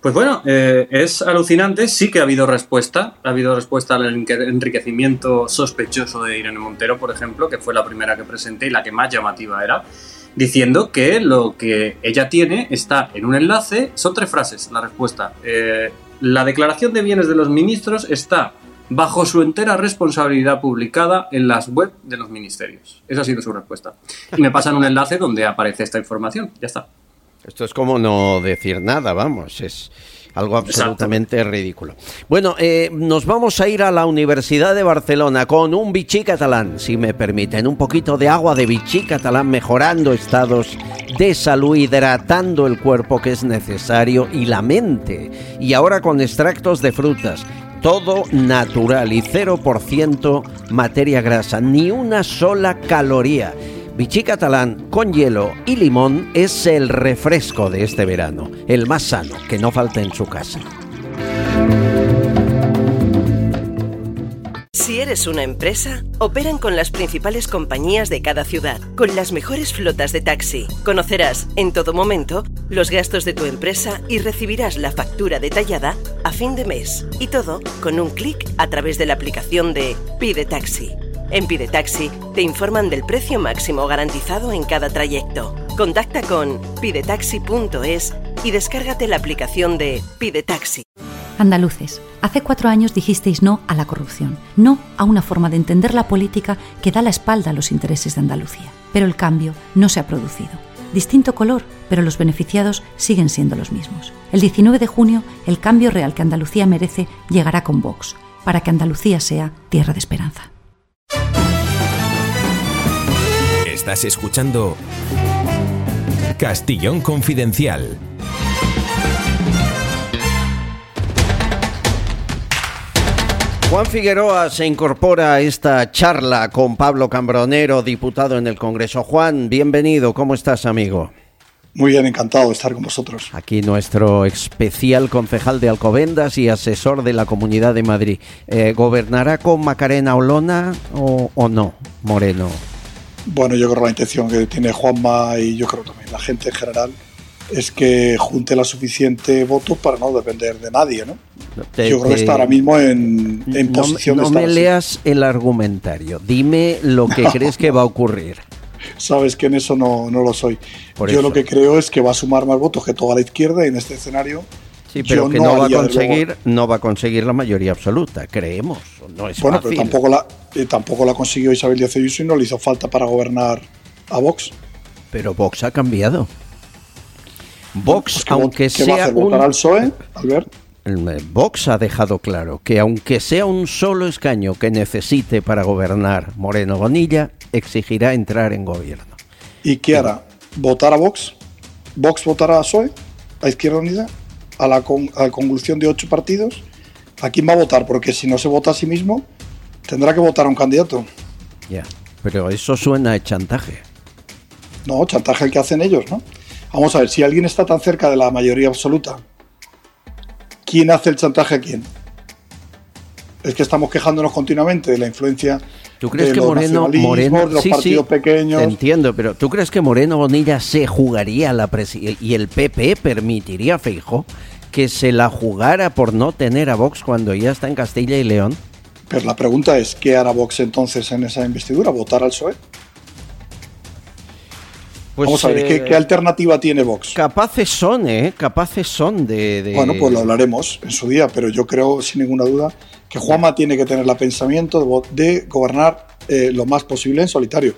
Pues bueno, eh, es alucinante, sí que ha habido respuesta, ha habido respuesta al enriquecimiento sospechoso de Irene Montero, por ejemplo, que fue la primera que presenté y la que más llamativa era, diciendo que lo que ella tiene está en un enlace, son tres frases la respuesta. Eh, la declaración de bienes de los ministros está bajo su entera responsabilidad publicada en las web de los ministerios. Esa ha sido su respuesta. Y me pasan un enlace donde aparece esta información. Ya está. Esto es como no decir nada, vamos, es algo absolutamente ridículo. Bueno, eh, nos vamos a ir a la Universidad de Barcelona con un bichí catalán, si me permiten, un poquito de agua de bichí catalán mejorando estados de salud, hidratando el cuerpo que es necesario y la mente. Y ahora con extractos de frutas. Todo natural y 0% materia grasa, ni una sola caloría. Vichy catalán con hielo y limón es el refresco de este verano, el más sano, que no falta en su casa. Si eres una empresa, operan con las principales compañías de cada ciudad, con las mejores flotas de taxi. Conocerás en todo momento los gastos de tu empresa y recibirás la factura detallada a fin de mes. Y todo con un clic a través de la aplicación de Pide Taxi. En Pide Taxi te informan del precio máximo garantizado en cada trayecto. Contacta con pidetaxi.es y descárgate la aplicación de Pide Taxi. Andaluces, hace cuatro años dijisteis no a la corrupción, no a una forma de entender la política que da la espalda a los intereses de Andalucía. Pero el cambio no se ha producido. Distinto color, pero los beneficiados siguen siendo los mismos. El 19 de junio, el cambio real que Andalucía merece llegará con Vox, para que Andalucía sea tierra de esperanza. Estás escuchando Castillón Confidencial. Juan Figueroa se incorpora a esta charla con Pablo Cambronero, diputado en el Congreso. Juan, bienvenido. ¿Cómo estás, amigo? Muy bien, encantado de estar con vosotros. Aquí nuestro especial concejal de Alcobendas y asesor de la Comunidad de Madrid. Eh, ¿Gobernará con Macarena Olona o, o no, Moreno? Bueno, yo creo que la intención que tiene Juanma y yo creo también la gente en general es que junte la suficiente votos para no depender de nadie, ¿no? Te- yo creo que te- está ahora mismo en, en no, posición no de estar me así. leas el argumentario. Dime lo que crees que va a ocurrir. Sabes que en eso no, no lo soy. Por yo eso. lo que creo es que va a sumar más votos que toda la izquierda y en este escenario. Sí, pero que no, va a conseguir, no va a conseguir la mayoría absoluta, creemos. No es bueno, fácil. pero tampoco la, eh, tampoco la consiguió Isabel Díaz Ayuso y no le hizo falta para gobernar a Vox. Pero Vox ha cambiado. Vox, Pues, ¿qué vo- aunque qué va a sea hacer, un... votar al PSOE, Albert? El, Vox ha dejado claro que aunque sea un solo escaño que necesite para gobernar Moreno Bonilla, exigirá entrar en gobierno. ¿Y qué hará? ¿Votar a Vox? ¿Vox votará a PSOE? ¿A Izquierda Unida? ¿A la, con- a la convulsión de ocho partidos? ¿A quién va a votar? Porque si no se vota a sí mismo, tendrá que votar a un candidato. Ya, pero eso suena a chantaje. No, chantaje el que hacen ellos, ¿no? Vamos a ver, si alguien está tan cerca de la mayoría absoluta, ¿quién hace el chantaje a quién? Es que estamos quejándonos continuamente de la influencia ¿Tú crees de que los Moreno, Moreno de los sí, partidos sí, pequeños? Entiendo, pero ¿tú crees que Moreno Bonilla se jugaría la y el PP permitiría a Feijo que se la jugara por no tener a Vox cuando ya está en Castilla y León? Pero la pregunta es, ¿qué hará Vox entonces en esa investidura? ¿Votar al PSOE? Pues, Vamos a ver, ¿qué, eh, qué alternativa tiene Vox? Capaces son, ¿eh? Capaces son de... de- Bueno, pues lo hablaremos en su día, pero yo creo, sin ninguna duda, que Juanma tiene que tener el pensamiento de, gobernar eh, lo más posible en solitario.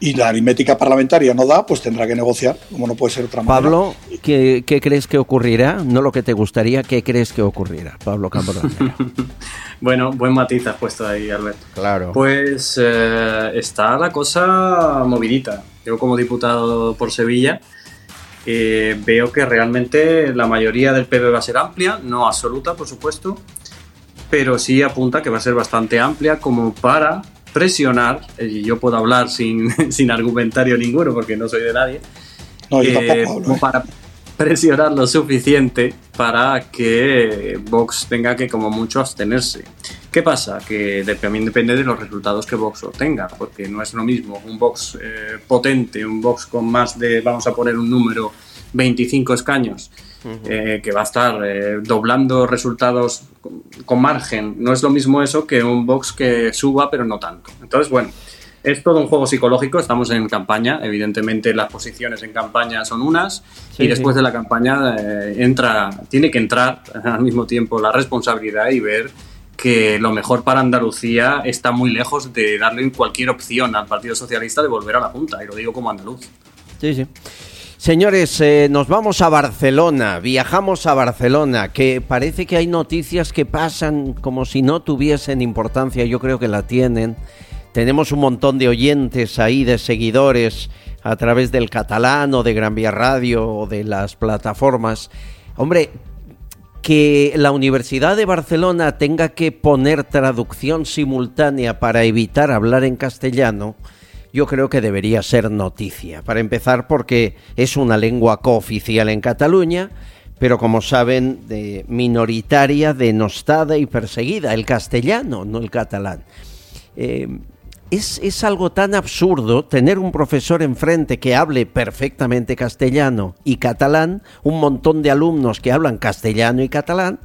Y la aritmética parlamentaria no da, pues tendrá que negociar, como no puede ser otra manera. Pablo, ¿qué, qué crees que ocurrirá? No lo que te gustaría, ¿qué crees que ocurrirá? Pablo Cambronero. Bueno, buen matiz has puesto ahí, Alberto. Claro. Pues eh, está la cosa movidita. Yo como diputado por Sevilla eh, veo que realmente la mayoría del PP va a ser amplia, no absoluta, por supuesto, pero sí apunta que va a ser bastante amplia como para presionar, y yo puedo hablar sin, sin argumentario ninguno porque no soy de nadie, No, yo eh, tampoco hablo, como ¿eh? para presionar lo suficiente para que Vox tenga que como mucho abstenerse. ¿Qué pasa? Que también depende de los resultados que Vox obtenga, porque no es lo mismo un Vox eh, potente, un Vox con más de, vamos a poner un número, 25 escaños, eh, que va a estar eh, doblando resultados con, con margen. No es lo mismo eso que un Vox que suba, pero no tanto. Entonces, bueno, es todo un juego psicológico, estamos en campaña, evidentemente las posiciones en campaña son unas Sí, y después sí. de la campaña eh, entra, tiene que entrar al mismo tiempo la responsabilidad y ver que lo mejor para Andalucía está muy lejos de darle cualquier opción al Partido Socialista de volver a la Junta, y lo digo como andaluz. Sí, sí. Señores, eh, nos vamos a Barcelona, viajamos a Barcelona, que parece que hay noticias que pasan como si no tuviesen importancia, yo creo que la tienen. Tenemos un montón de oyentes ahí, de seguidores a través del catalán o de Gran Vía Radio o de las plataformas. Hombre, que la Universidad de Barcelona tenga que poner traducción simultánea para evitar hablar en castellano, yo creo que debería ser noticia. Para empezar, porque es una lengua cooficial en Cataluña, pero como saben, de minoritaria, denostada y perseguida. El castellano, no el catalán. Eh, es, es algo tan absurdo tener un profesor enfrente que hable perfectamente castellano y catalán, un montón de alumnos que hablan castellano y catalán,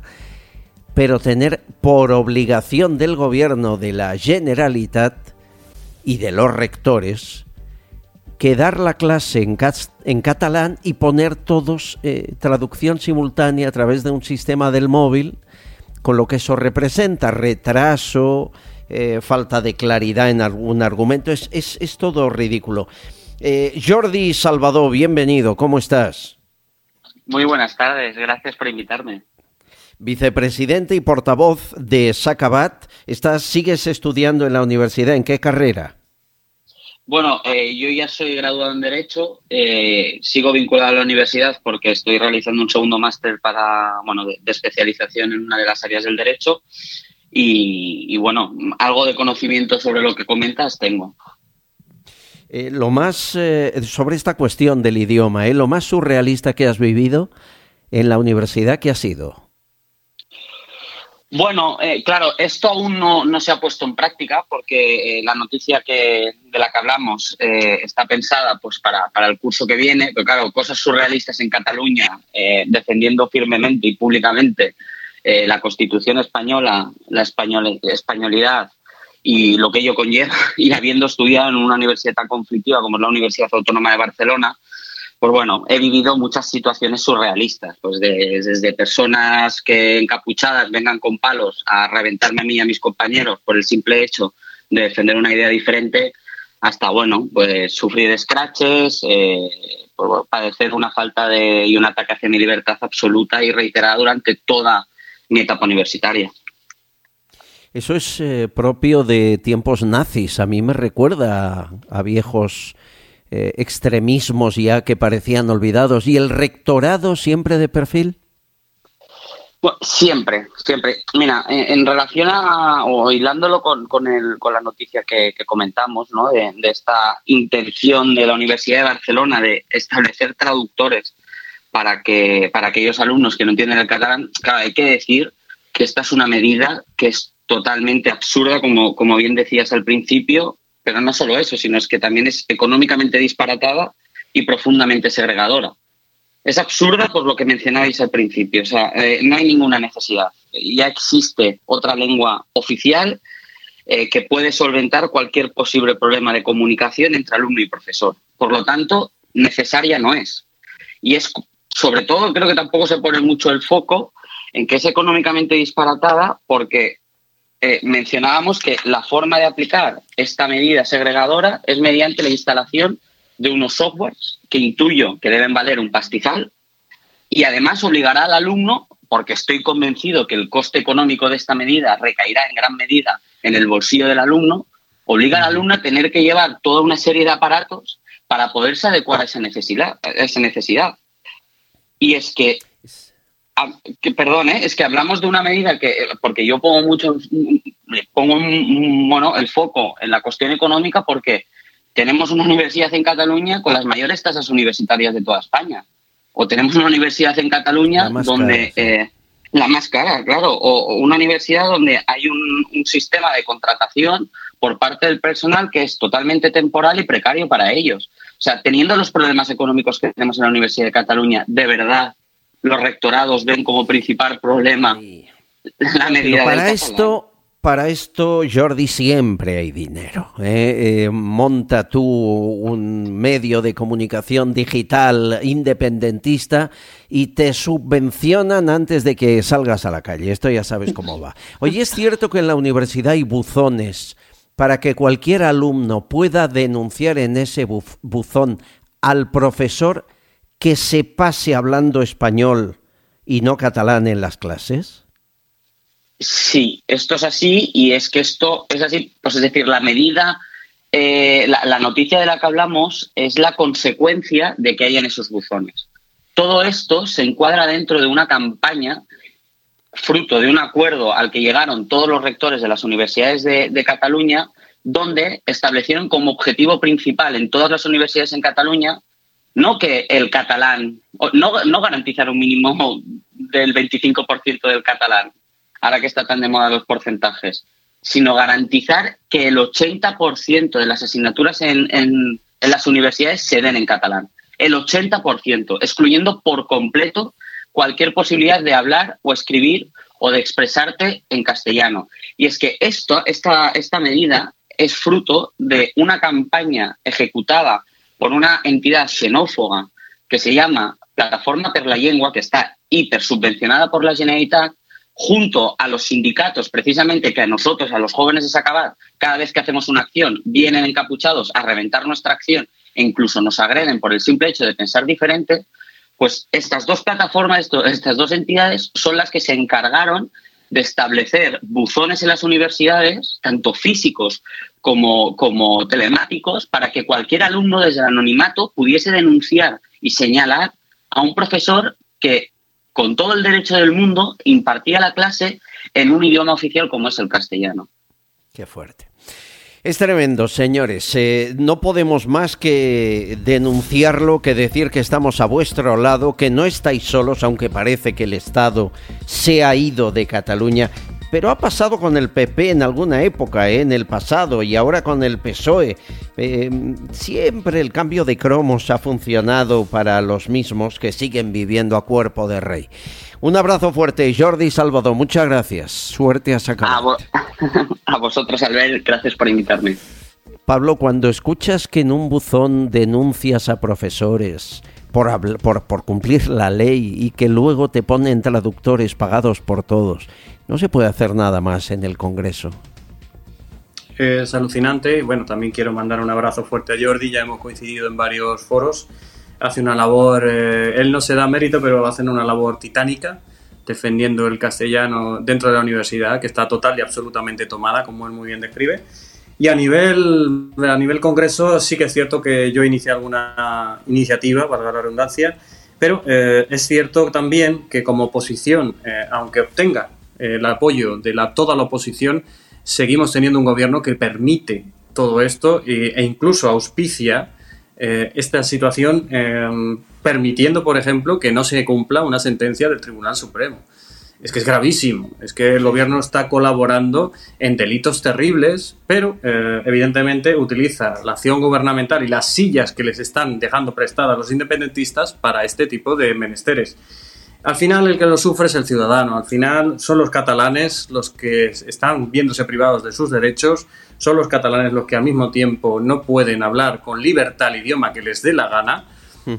pero tener por obligación del gobierno de la Generalitat y de los rectores que dar la clase en, catalán y poner todos eh, traducción simultánea a través de un sistema del móvil, con lo que eso representa, retraso, eh, falta de claridad en algún argumento, es, es, es todo ridículo. Eh, Jordi Salvador, bienvenido, ¿cómo estás? Muy buenas tardes, gracias por invitarme. Vicepresidente y portavoz de Sacabat, estás, sigues estudiando en la universidad, ¿en qué carrera? Bueno, eh, yo ya soy graduado en Derecho, eh, sigo vinculado a la universidad porque estoy realizando un segundo máster para, bueno, de, especialización en una de las áreas del Derecho y, bueno, algo de conocimiento sobre lo que comentas tengo. Eh, lo más sobre esta cuestión del idioma, lo más surrealista que has vivido en la universidad, ¿qué ha sido? Bueno, eh, claro, esto aún no, se ha puesto en práctica porque eh, la noticia que, de la que hablamos eh, está pensada pues para, el curso que viene, pero claro, cosas surrealistas en Cataluña, defendiendo firmemente y públicamente la Constitución española, la españolidad y lo que ello conlleva, y habiendo estudiado en una universidad tan conflictiva como es la Universidad Autónoma de Barcelona, pues bueno, he vivido muchas situaciones surrealistas, pues desde personas que encapuchadas vengan con palos a reventarme a mí y a mis compañeros por el simple hecho de defender una idea diferente, hasta, bueno, pues sufrir scratches, eh, padecer una falta de y un ataque hacia mi libertad absoluta y reiterada durante toda mi etapa universitaria. Eso es eh, propio de tiempos nazis. A mí me recuerda a viejos eh, extremismos ya que parecían olvidados. ¿Y el rectorado siempre de perfil? siempre, siempre. Mira, en, relación a, o hilándolo con, con, el, con la noticia que, comentamos, ¿no? De, esta intención de la Universidad de Barcelona de establecer traductores para que para aquellos alumnos que no entienden el catalán, claro, hay que decir que esta es una medida que es totalmente absurda, como, como bien decías al principio, pero no solo eso, sino es que también es económicamente disparatada y profundamente segregadora. Es absurda por lo que mencionabais al principio, o sea, eh, no hay ninguna necesidad. Ya existe otra lengua oficial eh, que puede solventar cualquier posible problema de comunicación entre alumno y profesor. Por lo tanto, necesaria no es. Y es, sobre todo, creo que tampoco se pone mucho el foco en que es económicamente disparatada porque eh, mencionábamos que la forma de aplicar esta medida segregadora es mediante la instalación de unos softwares que intuyo que deben valer un pastizal y además obligará al alumno, porque estoy convencido que el coste económico de esta medida recaerá en gran medida en el bolsillo del alumno, obliga al alumno a tener que llevar toda una serie de aparatos para poderse adecuar a esa necesidad. A esa necesidad. Y es que que, perdón, ¿eh? es que hablamos de una medida que, porque yo pongo mucho, pongo bueno, el foco en la cuestión económica porque tenemos una universidad en Cataluña con las mayores tasas universitarias de toda España. O tenemos una universidad en Cataluña donde... Eh, la más cara, claro. O, una universidad donde hay un, un, sistema de contratación por parte del personal que es totalmente temporal y precario para ellos. O sea, teniendo los problemas económicos que tenemos en la Universidad de Cataluña, ¿de verdad los rectorados ven como principal problema la medida para esto para esto, Jordi, siempre hay dinero. ¿eh? Eh, monta tú un medio de comunicación digital independentista y te subvencionan antes de que salgas a la calle. Esto ya sabes cómo va. Oye, es cierto que en la universidad hay buzones para que cualquier alumno pueda denunciar en ese buzón al profesor que se pase hablando español y no catalán en las clases? Sí, esto es así y es que esto es así, pues es decir, la medida, eh, la, noticia de la que hablamos es la consecuencia de que hayan esos buzones. Todo esto se encuadra dentro de una campaña fruto de un acuerdo al que llegaron todos los rectores de las universidades de Cataluña, donde establecieron como objetivo principal en todas las universidades en Cataluña no que el catalán, no, no garantizar un mínimo del 25% del catalán, ahora que está tan de moda los porcentajes, sino garantizar que el 80% de las asignaturas en, en, en las universidades se den en catalán. El 80%, excluyendo por completo cualquier posibilidad de hablar o escribir o de expresarte en castellano. Y es que esto, esta, esta medida es fruto de una campaña ejecutada por una entidad xenófoba que se llama Plataforma per la Lengua, que está hiper subvencionada por la Generalitat, junto a los sindicatos, precisamente que a nosotros, a los jóvenes de Sacabat, cada vez que hacemos una acción, vienen encapuchados a reventar nuestra acción e incluso nos agreden por el simple hecho de pensar diferente, pues estas dos plataformas, estas dos entidades son las que se encargaron de establecer buzones en las universidades, tanto físicos como, como telemáticos, para que cualquier alumno desde el anonimato pudiese denunciar y señalar a un profesor que con todo el derecho del mundo impartía la clase en un idioma oficial como es el castellano. Qué fuerte. Es tremendo, señores. Eh, no podemos más que denunciarlo, que decir que estamos a vuestro lado, que no estáis solos, aunque parece que el Estado se ha ido de Cataluña. Pero ha pasado con el PP en alguna época, eh, en el pasado, y ahora con el PSOE. Eh, siempre el cambio de cromos ha funcionado para los mismos que siguen viviendo a cuerpo de rey. Un abrazo fuerte, Jordi Salvador. Muchas gracias. Suerte a sacar. A, vosotros, Albert. Gracias por invitarme. Pablo, cuando escuchas que en un buzón denuncias a profesores por, por, por cumplir la ley y que luego te ponen traductores pagados por todos, no se puede hacer nada más en el Congreso. Es alucinante y bueno, también quiero mandar un abrazo fuerte a Jordi, ya hemos coincidido en varios foros hace una labor, eh, él no se da mérito, pero hacen una labor titánica defendiendo el castellano dentro de la universidad, que está total y absolutamente tomada, como él muy bien describe. Y a nivel, a nivel congreso sí que es cierto que yo inicié alguna iniciativa, para la redundancia, pero eh, es cierto también que como oposición, eh, aunque obtenga el apoyo de la, toda la oposición, seguimos teniendo un gobierno que permite todo esto e incluso auspicia eh, esta situación em, permitiendo, por ejemplo, que no se cumpla una sentencia del Tribunal Supremo. Es que es gravísimo, es que el gobierno está colaborando en delitos terribles, pero eh, evidentemente utiliza la acción gubernamental y las sillas que les están dejando prestadas los independentistas para este tipo de menesteres. Al final el que lo sufre es el ciudadano, al final son los catalanes los que están viéndose privados de sus derechos, son los catalanes los que al mismo tiempo no pueden hablar con libertad el idioma que les dé la gana,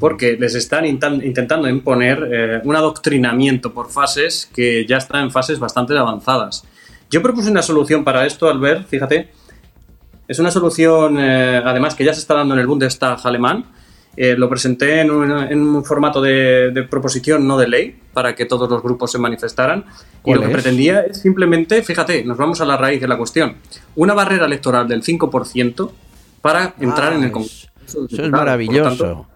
porque les están intentando imponer eh, un adoctrinamiento por fases que ya está en fases bastante avanzadas. Yo propuse una solución para esto, Albert, fíjate. Es una solución, eh, además, que ya se está dando en el Bundestag alemán, eh, lo presenté en un, formato de, proposición, no de ley, para que todos los grupos se manifestaran. Y lo que pretendía es simplemente, fíjate, nos vamos a la raíz de la cuestión, una barrera electoral del 5% para entrar en el ah, Congreso. Eso es maravilloso.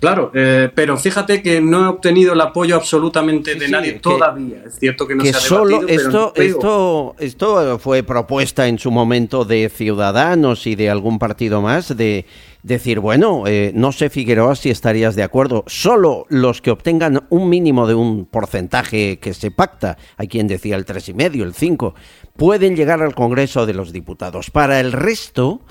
Claro, eh, pero fíjate que no he obtenido el apoyo absolutamente de nadie todavía. Es cierto que no se ha solo debatido, esto, esto, esto fue propuesta en su momento de Ciudadanos y de algún partido más de decir, bueno, eh, no sé Figueroa si estarías de acuerdo, solo los que obtengan un mínimo de un porcentaje que se pacta, hay quien decía el tres y medio, el 5, pueden llegar al Congreso de los Diputados. Para el resto,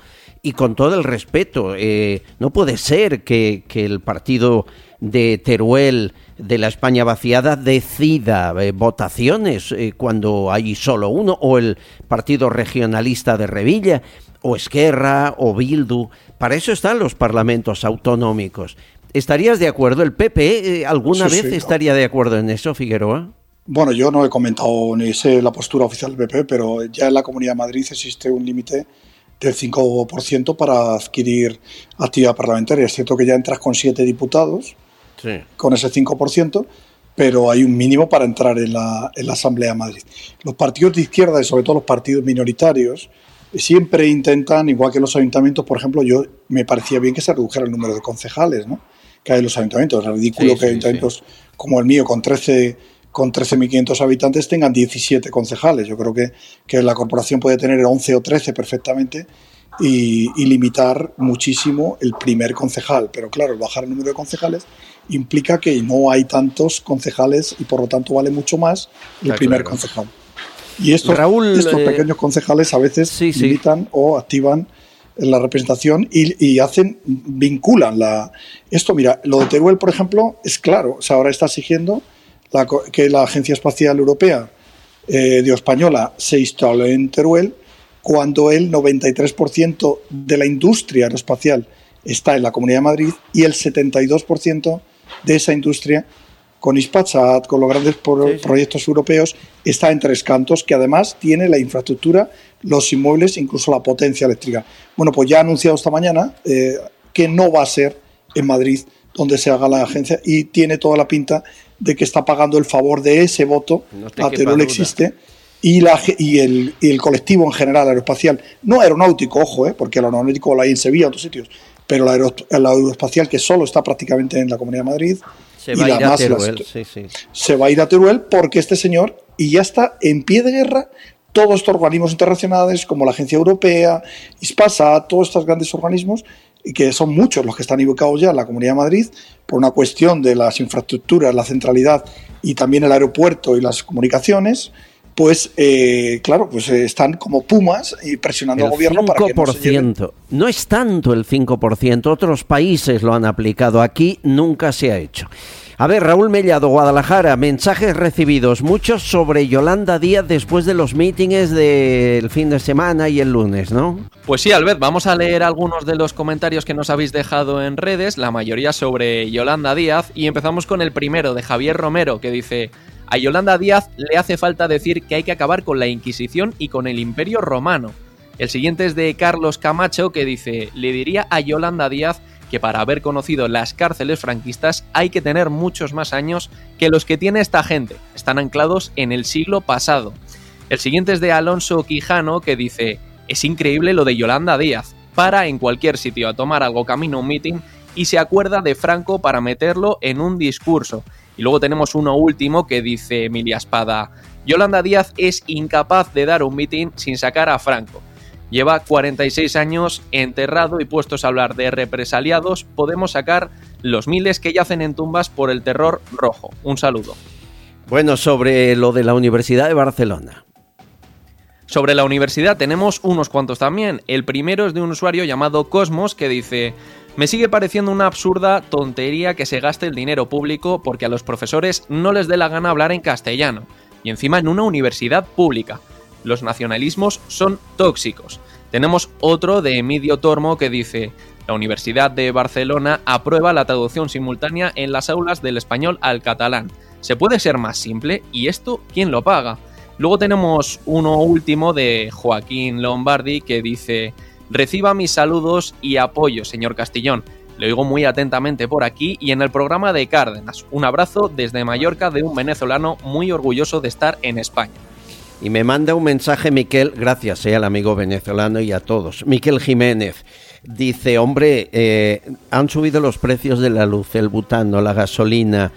y con todo el respeto, eh, no puede ser que, el partido de Teruel de la España vaciada decida eh, votaciones cuando hay solo uno, o el partido regionalista de Revilla o Esquerra o Bildu. Para eso están los parlamentos autonómicos. ¿Estarías de acuerdo? ¿El PP eh, alguna vez estaría de acuerdo en eso, Figueroa? Bueno, yo no he comentado ni sé la postura oficial del PP, pero ya en la Comunidad de Madrid existe un límite del 5% para adquirir actividad parlamentaria. Es cierto que ya entras con siete diputados, con ese 5%, pero hay un mínimo para entrar en la, en la Asamblea de Madrid. Los partidos de izquierda y sobre todo los partidos minoritarios siempre intentan, igual que los ayuntamientos, por ejemplo, yo me parecía bien que se redujera el número de concejales, ¿no? Que hay en los ayuntamientos. Es ridículo que ayuntamientos como el mío, con 13 con 13.500 habitantes tengan 17 concejales. Yo creo que, que, la corporación puede tener 11 o 13 perfectamente y, limitar muchísimo el primer concejal. Pero claro, bajar el número de concejales implica que no hay tantos concejales y por lo tanto vale mucho más el primer concejal. Y estos, estos eh, pequeños concejales a veces limitan o activan la representación y, hacen, vinculan la... Esto, mira, lo de Teruel, por ejemplo, es claro. O sea, ahora está exigiendo que la Agencia Espacial Europea eh, de Española se instale en Teruel cuando el 93% de la industria aeroespacial está en la Comunidad de Madrid y el 72% de esa industria con Ispachat, con los grandes pro- proyectos europeos, está en Tres Cantos, que además tiene la infraestructura, los inmuebles, incluso la potencia eléctrica. Bueno, pues ya ha anunciado esta mañana eh, que no va a ser en Madrid donde se haga la agencia y tiene toda la pinta de que está pagando el favor de ese voto duda. existe y, la, ge- y, el, y el colectivo en general aeroespacial, no aeronáutico, ojo, eh, porque el aeronáutico lo hay en Sevilla, otros sitios, pero el, aero- el aeroespacial que solo está prácticamente en la Comunidad de Madrid Se y va a ir a Teruel, sí, sí. se va a ir a Teruel porque este señor, y ya está en pie de guerra, todos estos organismos internacionales como la Agencia Europea, ISPASA, todos estos grandes organismos, y que son muchos los que están ubicados ya en la Comunidad de Madrid, por una cuestión de las infraestructuras, la centralidad y también el aeropuerto y las comunicaciones, pues eh, claro, pues eh, están como pumas y presionando al gobierno para que no se lleve 5%. No es tanto el 5%, otros países lo han aplicado, aquí nunca se ha hecho. A ver, Raúl Mellado, Guadalajara, mensajes recibidos, muchos sobre Yolanda Díaz después de los mítines del fin de semana y el lunes, ¿no? Pues sí, Albert, vamos a leer algunos de los comentarios que nos habéis dejado en redes, la mayoría sobre Yolanda Díaz, y empezamos con el primero de Javier Romero, que dice, a Yolanda Díaz le hace falta decir que hay que acabar con la Inquisición y con el Imperio Romano. El siguiente es de Carlos Camacho, que dice, le diría a Yolanda Díaz que para haber conocido las cárceles franquistas hay que tener muchos más años que los que tiene esta gente. Están anclados en el siglo pasado. El siguiente es de Alonso Quijano que dice, es increíble lo de Yolanda Díaz. Para en cualquier sitio a tomar algo camino un meeting y se acuerda de Franco para meterlo en un discurso. Y luego tenemos uno último que dice Emilia Espada, Yolanda Díaz es incapaz de dar un meeting sin sacar a Franco. Lleva 46 años enterrado y puestos a hablar de represaliados, podemos sacar los miles que yacen en tumbas por el terror rojo. Un saludo. Bueno, sobre lo de la Universidad de Barcelona. Sobre la universidad tenemos unos cuantos también. El primero es de un usuario llamado Cosmos que dice, me sigue pareciendo una absurda tontería que se gaste el dinero público porque a los profesores no les dé la gana hablar en castellano. Y encima en una universidad pública. Los nacionalismos son tóxicos. Tenemos otro de Emidio Tormo que dice, la Universidad de Barcelona aprueba la traducción simultánea en las aulas del español al catalán. ¿Se puede ser más simple? ¿Y esto quién lo paga? Luego tenemos uno último de Joaquín Lombardi que dice, reciba mis saludos y apoyo, señor Castillón. Le oigo muy atentamente por aquí y en el programa de Cárdenas. Un abrazo desde Mallorca de un venezolano muy orgulloso de estar en España. Y me manda un mensaje Miquel, gracias eh, al amigo venezolano y a todos. Miquel Jiménez dice, hombre, eh, han subido los precios de la luz, el butano, la gasolina,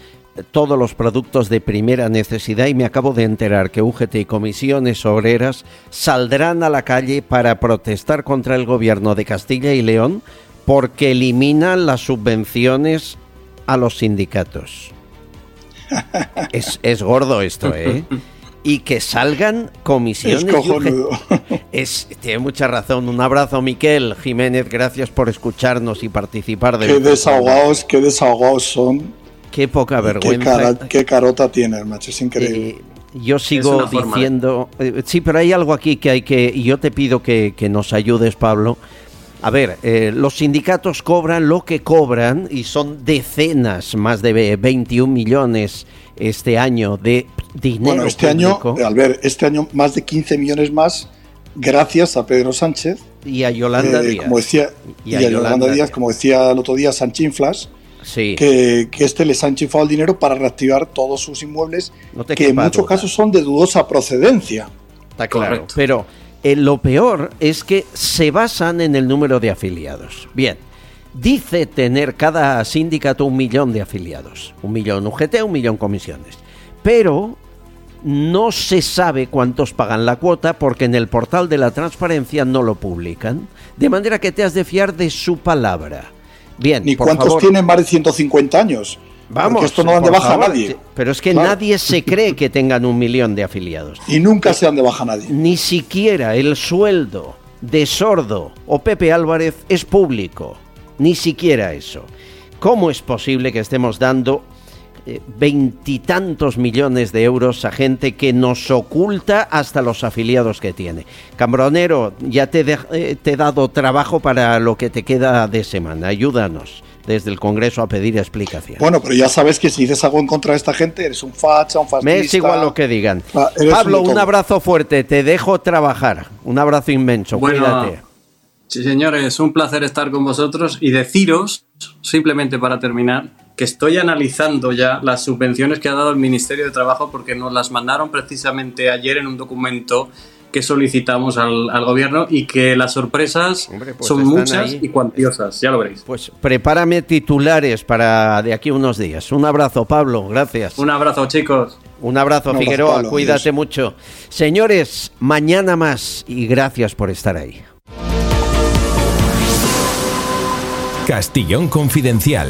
todos los productos de primera necesidad y me acabo de enterar que UGT y comisiones obreras saldrán a la calle para protestar contra el gobierno de Castilla y León porque eliminan las subvenciones a los sindicatos. Es, es gordo esto, ¿eh? Y que salgan comisiones. Es cojonudo. Es, tiene mucha razón. Un abrazo, Miquel Jiménez. Gracias por escucharnos y participar de Qué desahogados, qué desahogados son. Qué poca Qué, vergüenza. cara- qué carota tiene, macho, es increíble. Yo sigo diciendo, eh, sí, pero hay algo aquí que hay que, y yo te pido que, que nos ayudes, Pablo. A ver, eh, los sindicatos cobran lo que cobran y son decenas, más de ve- 21 millones este año de dinero. Bueno, este año, al ver, este año más de 15 millones más, gracias a Pedro Sánchez. Y a Yolanda eh, Díaz. Como decía, Y y a a, Yolanda, Yolanda Díaz, Díaz. como decía el otro día Sanchinflas, Sí. que, que este les ha enchufado el dinero para reactivar todos sus inmuebles, No que en muchos duda. casos son de dudosa procedencia. Está claro. Pero eh, lo peor es que se basan en el número de afiliados. Bien, dice tener cada sindicato un millón de afiliados. Un millón UGT, un millón comisiones. Pero no se sabe cuántos pagan la cuota porque en el portal de la transparencia no lo publican. De manera que te has de fiar de su palabra. Bien, Ni por cuántos favor. tienen más de 150 años. Vamos, Porque esto no dan de baja favor, a nadie. Pero es que Claro. nadie se cree que tengan un millón de afiliados. Y nunca se dan de baja a nadie. Ni siquiera el sueldo de Sordo o Pepe Álvarez es público. Ni siquiera eso. ¿Cómo es posible que estemos dando veintitantos millones de euros a gente que nos oculta hasta los afiliados que tiene. Cambronero, ya te, de- eh, te he dado trabajo para lo que te queda de semana. Ayúdanos desde el Congreso a pedir explicación. Bueno, pero ya sabes que si dices algo en contra de esta gente, eres un facha, un fascista. Me es igual lo que digan. Ah, Pablo, un de un todo. abrazo fuerte, te dejo trabajar. Un abrazo inmenso, Bueno, cuídate. Sí, señores, un placer estar con vosotros y deciros, simplemente para terminar, que estoy analizando ya las subvenciones que ha dado el Ministerio de Trabajo porque nos las mandaron precisamente ayer en un documento que solicitamos al, al gobierno y que las sorpresas pues son muchas ahí. y cuantiosas, ya lo veréis. Pues prepárame titulares para de aquí a unos días. Un abrazo, Pablo, gracias. Un abrazo, chicos. Un abrazo, Figueroa, Pablo, cuídate mucho. Señores, mañana más y gracias por estar ahí. Castillón Confidencial.